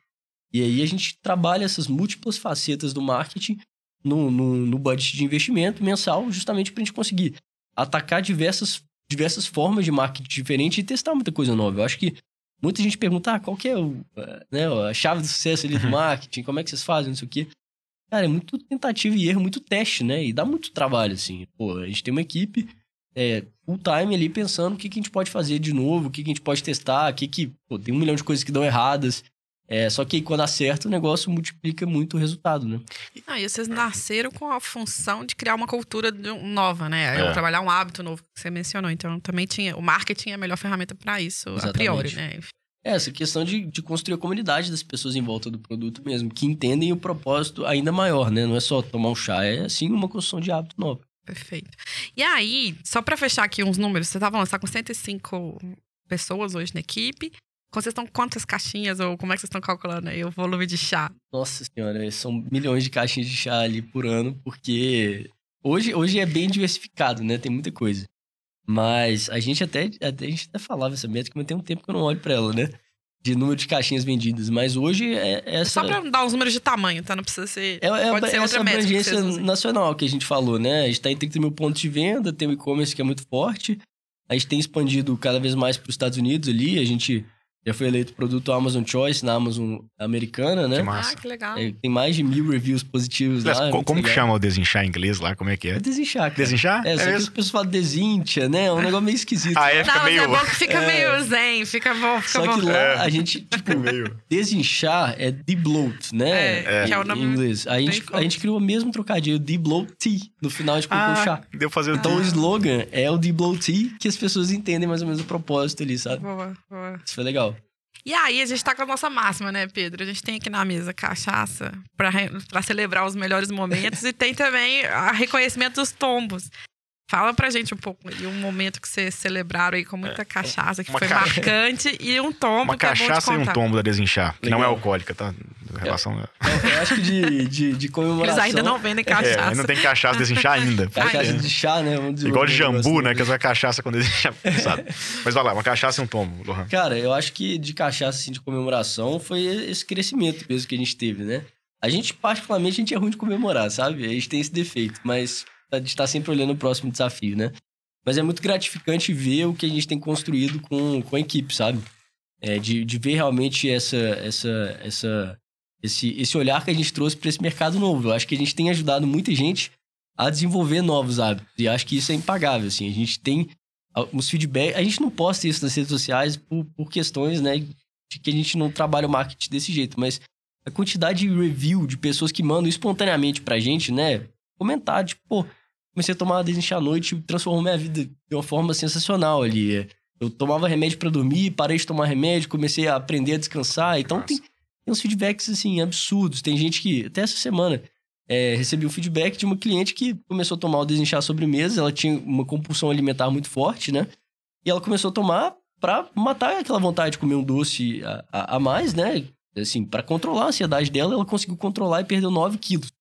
E aí a gente trabalha essas múltiplas facetas do marketing no, no, no budget de investimento mensal, justamente para a gente conseguir atacar diversas, diversas formas de marketing diferentes e testar muita coisa nova. Eu acho que muita gente pergunta, ah, qual que é o, né, a chave do sucesso ali do uhum. marketing, como é que vocês fazem, não sei o quê. Cara, é muito tentativa e erro, muito teste, né? E dá muito trabalho, assim. Pô, a gente tem uma equipe é, full time ali pensando o que, que a gente pode fazer de novo, o que, que a gente pode testar, o que que... Pô, tem um milhão de coisas que dão erradas. É, só que quando acerta, o negócio multiplica muito o resultado, né? Ah, e vocês nasceram com a função de criar uma cultura nova, né? É. Trabalhar um hábito novo que você mencionou. Então, também tinha. O marketing é a melhor ferramenta para isso, Exatamente. a priori, né? É, essa questão de, de construir a comunidade das pessoas em volta do produto mesmo, que entendem o propósito ainda maior, né? Não é só tomar um chá, é sim uma construção de hábito novo. Perfeito. E aí, só para fechar aqui uns números, você estava falando, você tá com 105 pessoas hoje na equipe. Vocês estão quantas caixinhas ou como é que vocês estão calculando aí o volume de chá? Nossa senhora, são milhões de caixinhas de chá ali por ano, porque hoje, hoje é bem diversificado, né? Tem muita coisa. Mas a gente até, até, a gente até falava essa métrica, mas tem um tempo que eu não olho para ela, né? De número de caixinhas vendidas. Mas hoje é essa. Só pra dar uns números de tamanho, tá? Não precisa ser. É, é pode ser essa abrangência nacional que a gente falou, né? A gente tá em 30 mil pontos de venda, tem o e-commerce que é muito forte. A gente tem expandido cada vez mais para os Estados Unidos ali. A gente já foi eleito produto Amazon Choice na Amazon americana, né? Que massa. Ah, que legal. É, tem mais de mil reviews positivos Mas, lá. É como que chama o desinchar em inglês lá? Como é que é? É desinchar, cara. Desinchar? É, é só mesmo? que as pessoas falam desincha, né? É um negócio meio esquisito. ah, é? Fica Não, meio... é bom que fica é... meio zen, fica bom, fica só bom. que lá é. a gente, tipo, meio... desinchar é debloat, né? É, que é o nome em inglês. A gente, a gente criou o mesmo trocadilho, debloat tea. No final a gente colocou ah, chá. Deu fazer então o slogan é o debloat tea, que as pessoas entendem mais ou menos o propósito ali, sabe? Boa, boa. Isso foi legal. E aí, a gente tá com a nossa máxima, né, Pedro? A gente tem aqui na mesa cachaça para celebrar os melhores momentos e tem também o reconhecimento dos tombos. Fala pra gente um pouco de um momento que vocês celebraram aí com muita é, cachaça, que foi ca... marcante, e um tombo Uma que é cachaça é e um tombo da Desinchar, que Legal. não é alcoólica, tá? Em relação eu, a... eu acho que de, de, de comemoração... Eles ainda não vendem é, cachaça. É, não tem cachaça Desinchar ainda. Cachaça de chá, né? Vamos Igual de jambu, né? Que é essa cachaça com Desinchar, sabe? Mas vai lá, uma cachaça e um tombo, Lohan. Cara, eu acho que de cachaça, assim, de comemoração, foi esse crescimento mesmo que a gente teve, né? A gente, particularmente, a gente é ruim de comemorar, sabe? A gente tem esse defeito, mas gente tá sempre olhando o próximo desafio, né? Mas é muito gratificante ver o que a gente tem construído com, com a equipe, sabe? É, de, de ver realmente essa, essa, essa, esse, esse olhar que a gente trouxe para esse mercado novo. Eu acho que a gente tem ajudado muita gente a desenvolver novos hábitos. E acho que isso é impagável, assim. A gente tem uns feedback... A gente não posta isso nas redes sociais por, por questões, né? De que a gente não trabalha o marketing desse jeito. Mas a quantidade de review de pessoas que mandam espontaneamente pra gente, né? Comentar, tipo, pô, comecei a tomar desinchar à noite e transformou minha vida de uma forma sensacional ali. Eu tomava remédio para dormir, parei de tomar remédio, comecei a aprender a descansar. Então tem, tem, uns feedbacks, assim, absurdos. Tem gente que, até essa semana, é, recebi um feedback de uma cliente que começou a tomar o desinchar sobremesa. Ela tinha uma compulsão alimentar muito forte, né? E ela começou a tomar pra matar aquela vontade de comer um doce a, a, a mais, né? Assim, pra controlar a ansiedade dela, ela conseguiu controlar e perdeu 9 quilos.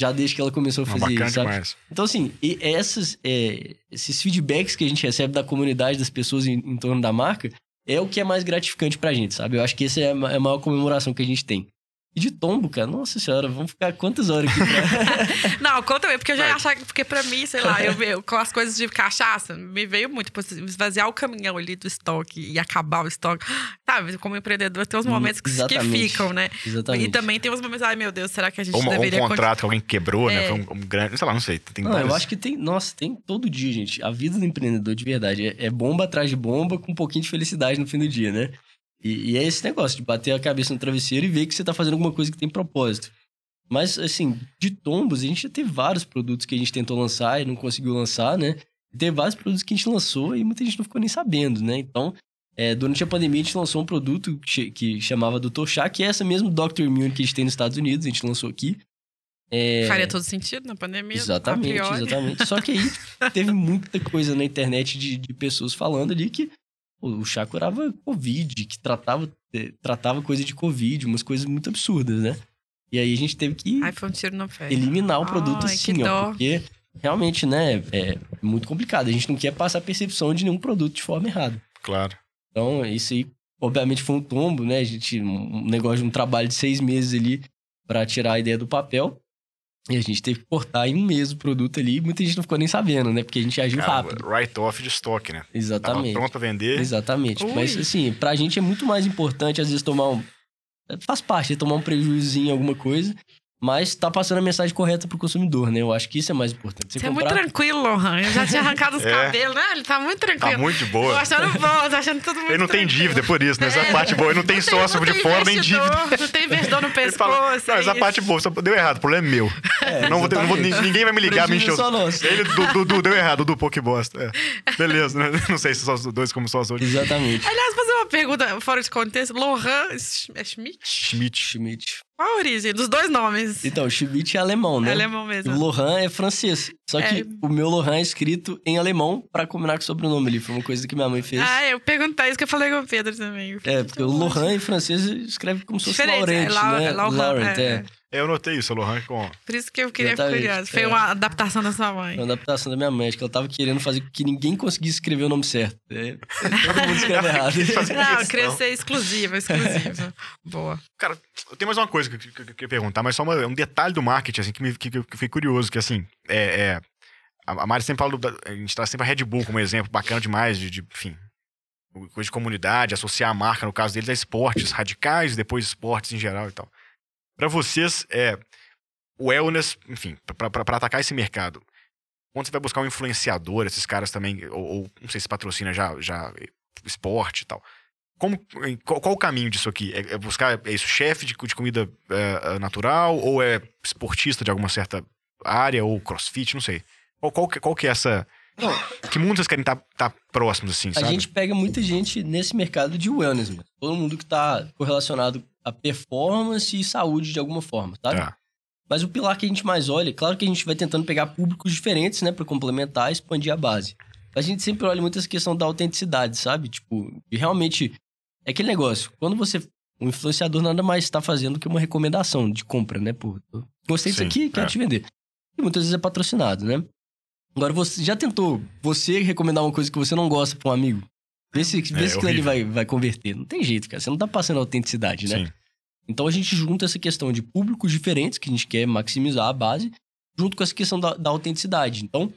Já desde que ela começou a fazer isso, sabe? demais. Então, assim, e essas, é, esses feedbacks que a gente recebe da comunidade, das pessoas em, em torno da marca, é o que é mais gratificante pra gente, sabe? Eu acho que essa é é a maior comemoração que a gente tem. E de tombo, cara, nossa senhora, vamos ficar quantas horas aqui pra... Não, conta aí, porque eu já ia achar que, porque pra mim, sei lá, eu, eu- com as coisas de cachaça, me veio muito, por esvaziar o caminhão ali do estoque e acabar o estoque. Sabe, como empreendedor, tem uns Hum, momentos que, que ficam, né? Exatamente. E também tem uns momentos, ai meu Deus, será que a gente Ou, uma- ou um deveria contrato que alguém quebrou, né? É. Foi um, um grande. Sei lá, não sei. Tem Não, eu acho que tem. Nossa, tem todo dia, gente. A vida do empreendedor, de verdade, é, é bomba atrás de bomba com um pouquinho de felicidade no fim do dia, né? E, e é esse negócio de bater a cabeça no travesseiro e ver que você tá fazendo alguma coisa que tem propósito. Mas, assim, de tombos, a gente já teve vários produtos que a gente tentou lançar e não conseguiu lançar, né? E teve vários produtos que a gente lançou e muita gente não ficou nem sabendo, né? Então, é, durante a pandemia, a gente lançou um produto que, que chamava Dr. Chá, que é essa mesmo Dr. Immune que a gente tem nos Estados Unidos, a gente lançou aqui. É, Faria todo sentido na pandemia. Exatamente, exatamente. Só que aí teve muita coisa na internet de, de pessoas falando ali que o chá curava Covid, que tratava, eh, tratava coisa de Covid, umas coisas muito absurdas, né? E aí a gente teve que Ai, foi um eliminar o produto Ai, que assim, ó. Porque realmente, né, é muito complicado. A gente não quer passar a percepção de nenhum produto de forma errada. Claro. Então, isso aí, obviamente, foi um tombo, né? A gente, um negócio de um trabalho de seis meses ali pra tirar a ideia do papel. E a gente teve que cortar em um mês o produto ali e muita gente não ficou nem sabendo, né? Porque a gente agiu Cara, rápido. Write-off de estoque, né? Tava Exatamente. pronto pra vender. Exatamente. Ui. Mas, assim, pra gente é muito mais importante, às vezes, tomar um. Faz parte, tomar um prejuízo em alguma coisa, mas tá passando a mensagem correta pro consumidor, né? Eu acho que isso é mais importante. Você, Você é comprar. muito tranquilo, Lohan. Eu já tinha arrancado os É. cabelos, né? Ele tá muito Tá tranquilo. muito de Tô boa. achando bom, tô achando tudo muito Ele não tem tranquilo. dívida por isso, né? Essa é a É. parte boa. Ele não tem Não sócio não de tem fora, nem dívida. Não tem investidor no pescoço. fala, não, é essa isso. parte boa, só deu errado, o problema é meu. É, não, vou ter- não vou- ninguém vai me ligar, me encher Prejuízo o é só nosso. Ele, Dudu, Dudu, deu errado, Dudu, pô, que bosta. É. Beleza, né? Não sei se só os dois como só os outros. Exatamente. Aliás, fazer uma pergunta fora de contexto. Lohan é Schmidt? Schmidt. Schmidt. Qual a origem dos dois nomes? Então, Schmidt é alemão, né? É alemão O mesmo. Lohan é francês. Só que É. o meu Lohan é escrito em alemão pra combinar com o sobrenome ali. Foi uma coisa que minha mãe fez. Ah, eu perguntei isso que eu falei com o Pedro também. é, porque o Lohan em francês escreve como se fosse Diferente, Laurent, é Lau- né? é Laurent, Laurent, é, é. É. É, eu notei isso, Lohan com. Por isso que eu queria ficar Exatamente, curioso. Foi é. uma adaptação da sua mãe. Foi uma adaptação da minha mãe. Acho que ela tava querendo fazer com que ninguém conseguisse escrever o nome certo. É, todo mundo escreve errado. Não, questão. queria ser exclusiva, exclusiva. Boa. Cara, eu tenho mais uma coisa que, que- que eu queria perguntar, mas só uma- um detalhe do marketing, assim, que, me, que, que eu fiquei curioso, que assim, é. é- a a Mari sempre fala, do, a gente traz sempre a Red Bull como exemplo, bacana demais, de, de, enfim, coisa de comunidade, associar a marca, no caso deles, a esportes radicais, depois esportes em geral e tal. Pra vocês, é. O wellness, enfim, pra atacar esse mercado, quando você vai buscar um influenciador, esses caras também, ou, ou não sei se patrocina já, já esporte e tal. Como, qual, qual o caminho disso aqui? É, é buscar é isso, chefe de, de comida é, natural ou é esportista de alguma certa área ou crossfit, não sei. Qual, qual, qual que é essa... Que vocês querem estar próximos assim, A sabe? gente pega muita gente nesse mercado de wellness, mesmo. Todo mundo que tá correlacionado a performance e saúde de alguma forma, sabe? Tá. Mas o pilar que a gente mais olha, claro que a gente vai tentando pegar públicos diferentes, né, Pra complementar e expandir a base. A gente sempre olha muito essa questão da autenticidade, sabe? Tipo, e realmente é aquele negócio. Quando você o influenciador nada mais está fazendo que uma recomendação de compra, né? Eu gostei disso aqui, quero é. te vender. E muitas vezes é patrocinado, né? Agora, você já tentou você recomendar uma coisa que você não gosta pra um amigo? Vê se, vê É se horrível. vai, vai converter. Não tem jeito, cara. Você não tá passando autenticidade, né? Sim. Então a gente junta essa questão de públicos diferentes, que a gente quer maximizar a base, junto com essa questão da, da autenticidade. Então,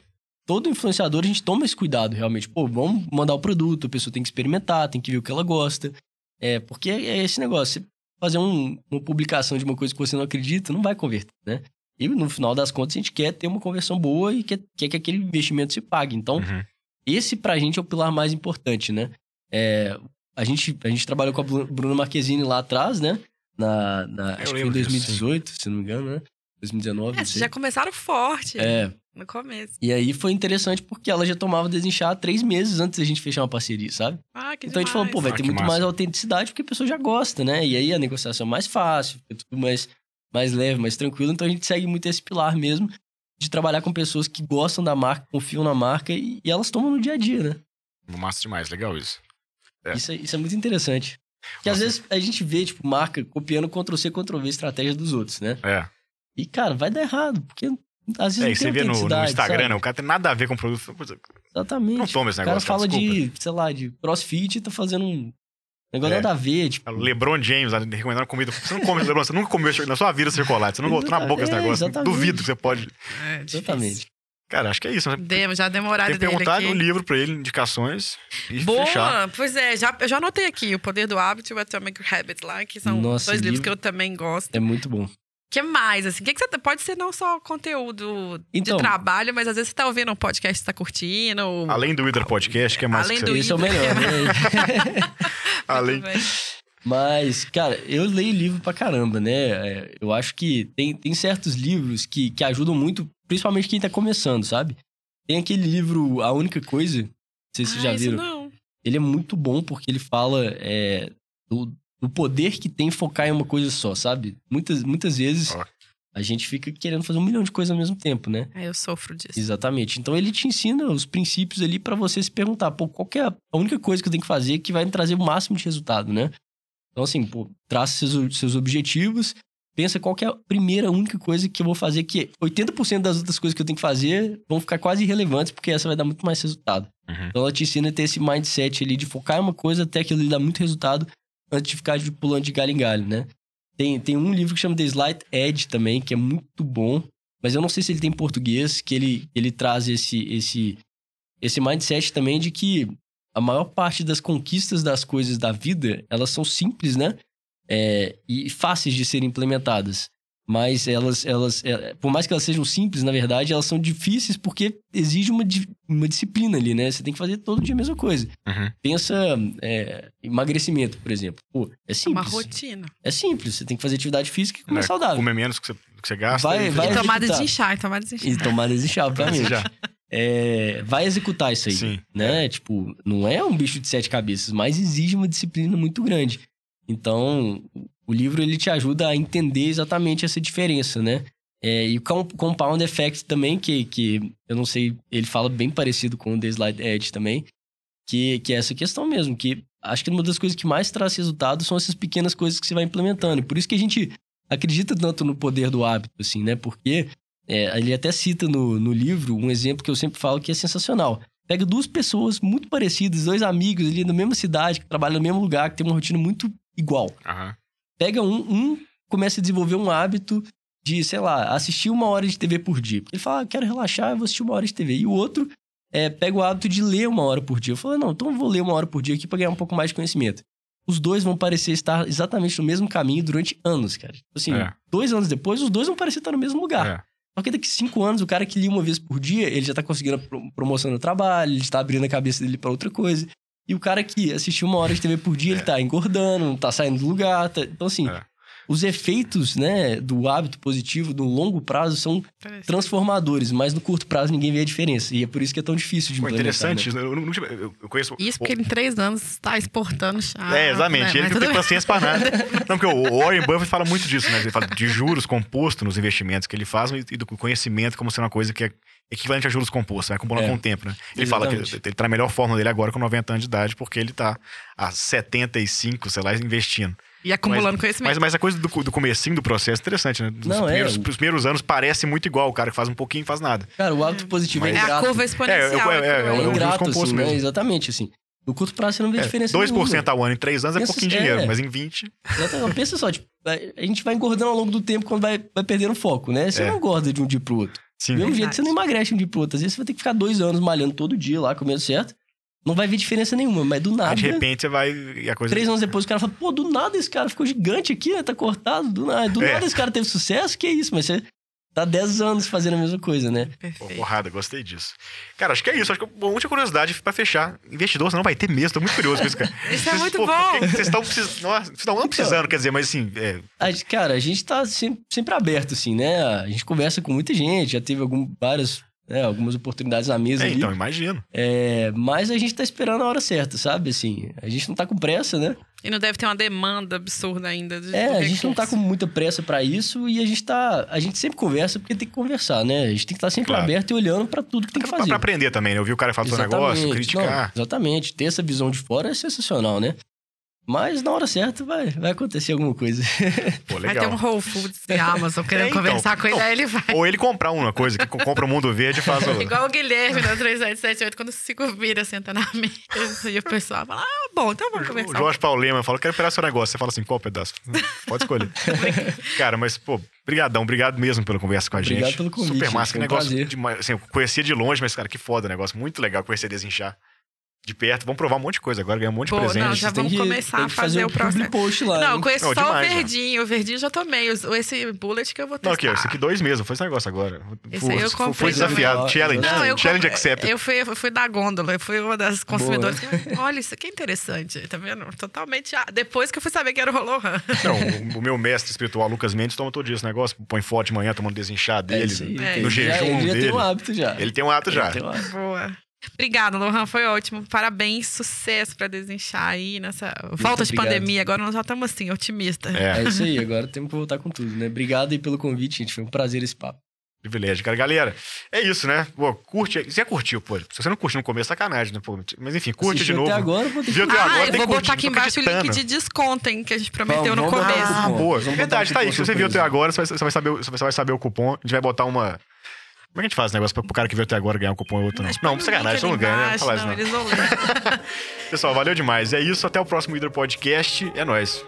todo influenciador a gente toma esse cuidado realmente. Pô, vamos mandar o produto, a pessoa tem que experimentar, tem que ver o que ela gosta. É, porque é esse negócio. Você fazer um- uma publicação de uma coisa que você não acredita, não vai converter, né? E no final das contas a gente quer ter uma conversão boa e quer, quer que aquele investimento se pague. Então, Uhum. esse pra gente é o pilar mais importante, né? É, a, gente, a gente trabalhou com a Bru- Bruna Marquezine lá atrás, né? Na, na- acho que foi em lembro disso, 2018, se não me engano, né? 2019, É, não vocês sei. já começaram forte É, no começo. e aí foi interessante porque ela já tomava desinchar três meses antes da gente fechar uma parceria, sabe? Ah, que então a gente falou, pô, vai Ah, ter muito massa. mais autenticidade porque a pessoa já gosta, né? E aí a negociação é mais fácil, fica tudo mais, mais leve, mais tranquilo. Então a gente segue muito esse pilar mesmo de trabalhar com pessoas que gostam da marca, confiam na marca e, e elas tomam no dia a dia, né? Massa demais, legal isso. É. Isso, é, isso é muito interessante. Porque às Nossa. vezes a gente vê, tipo, marca copiando Ctrl-C, Ctrl-V estratégia dos outros, né? É. E, cara, vai dar errado, porque às vezes É, não você vê no, no Instagram, sabe? né? O cara tem nada a ver com o produto. Exatamente. Não toma esse o cara negócio, cara, fala desculpa. de, sei lá, de crossfit e tá fazendo um negócio É. nada a ver, tipo... LeBron James recomendando comida. Você não come, LeBron, você nunca comeu na sua vida chocolate. Você não botou na boca esse É, negócio. exatamente. Duvido que você pode. É, difícil. Exatamente. Cara, acho que é isso. Né? Demo, já demorado Tem que perguntar aqui. no livro pra ele, indicações e Boa! fechar. Pois é, já, eu já anotei aqui o Poder do Hábito e o Atomic Habit lá, que são Nossa, dois livros livro- que eu também gosto. É muito bom. O que mais, assim? Que, que você... Pode ser não só conteúdo Então- de trabalho, mas às vezes você tá ouvindo um podcast que tá curtindo. ou- Além do Wither Podcast, que é mais Além que do você... Esse é o melhor, né? Além... Mas, cara, eu leio livro pra caramba, né? É, Eu acho que tem, tem certos livros que, que ajudam muito, principalmente quem tá começando, sabe? Tem aquele livro A Única Coisa, não sei se vocês Ah, já isso viram. não. Ele é muito bom porque ele fala é, do, do poder que tem focar em uma coisa só, sabe? Muitas, muitas vezes Ó. a gente fica querendo fazer um milhão de coisas ao mesmo tempo, né? É, eu sofro disso. Exatamente. Então ele te ensina os princípios ali pra você se perguntar, pô, qual que é a única coisa que eu tenho que fazer que vai me trazer o máximo de resultado, né? Então, assim, pô, traça seus, seus objetivos, pensa qual que é a primeira, única coisa que eu vou fazer, que 80% das outras coisas que eu tenho que fazer vão ficar quase irrelevantes, porque essa vai dar muito mais resultado. Uhum. Então ela te ensina a ter esse mindset ali de focar em uma coisa até aquilo ali dar muito resultado, antes de ficar pulando de galho em galho, né? Tem, tem um livro que chama The Slight Edge também, que é muito bom, mas eu não sei se ele tem em português, que ele, ele traz esse, esse, esse mindset também de que a maior parte das conquistas das coisas da vida, elas são simples, né? É, e fáceis de serem implementadas. Mas elas, elas é, por mais que elas sejam simples, na verdade, elas são difíceis porque exige uma, uma disciplina ali, né? Você tem que fazer todo dia a mesma coisa. Uhum. Pensa é, emagrecimento, por exemplo. Pô, é É uma simples. rotina. É simples. Você tem que fazer atividade física e comer É, saudável. Comer menos que você, que você gasta. Vai- e- vai- E tomada executar. de inchar, e tomada de inchar. E tomar desinchar, obviamente. Já. É, vai executar isso aí. Sim. Né? Tipo, não é um bicho de sete cabeças, mas exige uma disciplina muito grande. Então, o livro ele te ajuda a entender exatamente essa diferença, né? É, e o com- Compound Effect também, que, que eu não sei, ele fala bem parecido com o The Slide Edge também, que, que é essa questão mesmo, que acho que uma das coisas que mais traz resultado são essas pequenas coisas que você vai implementando. E por isso que a gente acredita tanto no poder do hábito, assim, né? Porque é, ele até cita no, no livro um exemplo que eu sempre falo que é sensacional. Pega duas pessoas muito parecidas, dois amigos ali na mesma cidade, que trabalham no mesmo lugar, que tem uma rotina muito igual. Aham. Pega um, um começa a desenvolver um hábito de, sei lá, assistir uma hora de TV por dia. Ele fala, ah, quero relaxar, eu vou assistir uma hora de TV. E o outro é, pega o hábito de ler uma hora por dia. Eu falo, não, então eu vou ler uma hora por dia aqui pra ganhar um pouco mais de conhecimento. Os dois vão parecer estar exatamente no mesmo caminho durante anos, cara. Tipo Assim, É. dois anos depois, os dois vão parecer estar no mesmo lugar. É. Só que daqui cinco anos, o cara que lia uma vez por dia, ele já tá conseguindo promoção no trabalho, ele tá abrindo a cabeça dele pra outra coisa. E o cara que assistiu uma hora de TV por dia, ele tá engordando, não tá saindo do lugar. tá- Então, assim, É. os efeitos, né, do hábito positivo no longo prazo são Interessante. transformadores, mas no curto prazo ninguém vê a diferença. E é por isso que é tão difícil de Pô, implementar. interessante. né? isso. Eu, eu- eu conheço. Isso o- porque em três anos está exportando chá. É, exatamente. né? Ele Mas não tem paciência pra nada. Não, porque o Warren Buffett fala muito disso, né? Ele fala de juros compostos nos investimentos que ele faz e do conhecimento como sendo uma coisa que é equivalente a juros compostos, vai acumulando É. com o tempo, né? Ele fala que Exatamente. ele tá na melhor forma dele agora com 90 anos de idade, porque ele tá há 75, sei lá, investindo. E acumulando Mas, conhecimento. mas a coisa do, do comecinho do processo é interessante, né? Os, Não, é, primeiros, o- os primeiros anos parece muito igual, o cara que faz um pouquinho e faz nada. Cara, o hábito positivo Mas- é é a curva exponencial. É, é, é, é, É, juros ingrato, assim, né? mesmo. Exatamente, assim. No curto prazo você não vê É, diferença 2% nenhuma. ao ano em 3 anos é Pensa- pouquinho é. dinheiro, mas em 20. Exatamente. Pensa só, tipo, a gente vai engordando ao longo do tempo quando vai, vai perdendo foco, né? Você É. não engorda de um dia pro outro. Sim. Do mesmo Verdade. jeito, você não emagrece de um dia pro outro. Às vezes você vai ter que ficar dois anos malhando todo dia lá, comendo certo. Não vai ver diferença nenhuma, mas do Aí, nada. de repente você vai e a coisa. Três anos depois o cara fala, pô, do nada esse cara ficou gigante aqui, né? Tá cortado, do nada. Do É. nada esse cara teve sucesso, que isso? Mas você tá 10 anos fazendo a mesma coisa, né? Pô, Perfeito. porrada, gostei disso. Cara, acho que é isso. Acho que bom, muita curiosidade pra fechar. Investidor, você não vai ter mesmo. Tô muito curioso com isso, cara. Isso é Vocês, muito pô, bom. Vocês estão precisando. Nossa, vocês não precisando, quer dizer, mas assim, é, A gente- cara, a gente tá sempre, sempre aberto, assim, né? A gente conversa com muita gente, já teve algum, várias né? Algumas oportunidades na mesa É, ali. então, imagino. É, mas a gente tá esperando a hora certa, sabe? Assim, a gente não tá com pressa, né? E não deve ter uma demanda absurda ainda. De, É, a gente não tá recurso. com muita pressa pra isso e a gente tá. A gente sempre conversa porque tem que conversar, né? A gente tem que estar sempre Claro. aberto e olhando pra tudo que tem que fazer. pra aprender também, né? Eu vi o cara falar do negócio, criticar. Não, exatamente. Ter essa visão de fora é sensacional, né? Mas na hora certa vai, vai acontecer alguma coisa. Pô, Vai ter um legal. Whole Foods e Amazon querendo É, então. conversar com ele, Não. aí ele vai. Ou ele comprar uma coisa, que co- compra o mundo verde e faz o. Igual o Guilherme na 3778, quando se vira, senta na mesa e o pessoal fala: Ah, bom, então vamos O conversar. Jorge Paulo Lema fala, quero pegar seu negócio. Você fala assim, qual pedaço? Pode escolher. Cara, mas, pô, brigadão, obrigado mesmo pela conversa com a Obrigado gente. pelo convite, Super massa, que um negócio prazer. demais. Assim, eu conhecia de longe, mas, cara, que foda o negócio. Muito legal conhecer Desinchar de perto. Vamos provar um monte de coisa agora, ganhar um monte de Pô, presente. não, já vamos que- começar a que fazer o processo. post lá. Não, eu conheço Não, só demais, o né? verdinho. O verdinho eu já tomei. Esse bullet que eu vou testar. Não, aqui, ó, esse aqui dois meses, foi esse negócio agora. Esse aí eu Fui- comprei Foi desafiado. também. Challenge. Não, eu, Challenge comprei- accepted. eu fui, eu fui da gôndola, eu fui uma das consumidoras. que, Olha, isso aqui é interessante, tá vendo? Totalmente. ah, Depois que eu fui saber que era o Rolohan. Não, o, o meu mestre espiritual, Lucas Mendes, toma todo dia esse negócio. Põe forte de manhã, tomando desinchar É dele. É, Tem- no já- jejum ele já dele. tem um hábito já. Ele tem um ato já. Ele tem um hábito. Boa. Obrigada, Lohan. Foi ótimo. Parabéns, sucesso pra desinchar aí nessa volta de obrigado. pandemia. Agora nós já estamos assim, otimistas. É, É isso aí, agora temos que voltar com tudo, né? Obrigado aí pelo convite, gente. Foi um prazer esse papo. privilégio, cara. Galera, é isso, né? Pô, curte. Você já curtiu, pô. Se você não curtiu no começo, sacanagem, né? Pô, mas enfim, curte de Assistiu novo. até agora, vou ter que... Até Ah, agora, eu tem vou que botar curtir, aqui embaixo o link de desconto, hein, que a gente prometeu Vamos- no vamos começo. Ah, boa. Verdade, tá aí. Se você viu até agora, você vai, você vai saber, você vai saber o cupom. A gente vai botar uma. Como é que a gente faz o negócio pra, pro cara que veio até agora ganhar um cupom ou outro não? Não, precisa ganhar não ganha, né? Não, fala não. Eles não Pessoal, valeu demais. É isso, até o próximo Hidro Podcast. É nóis.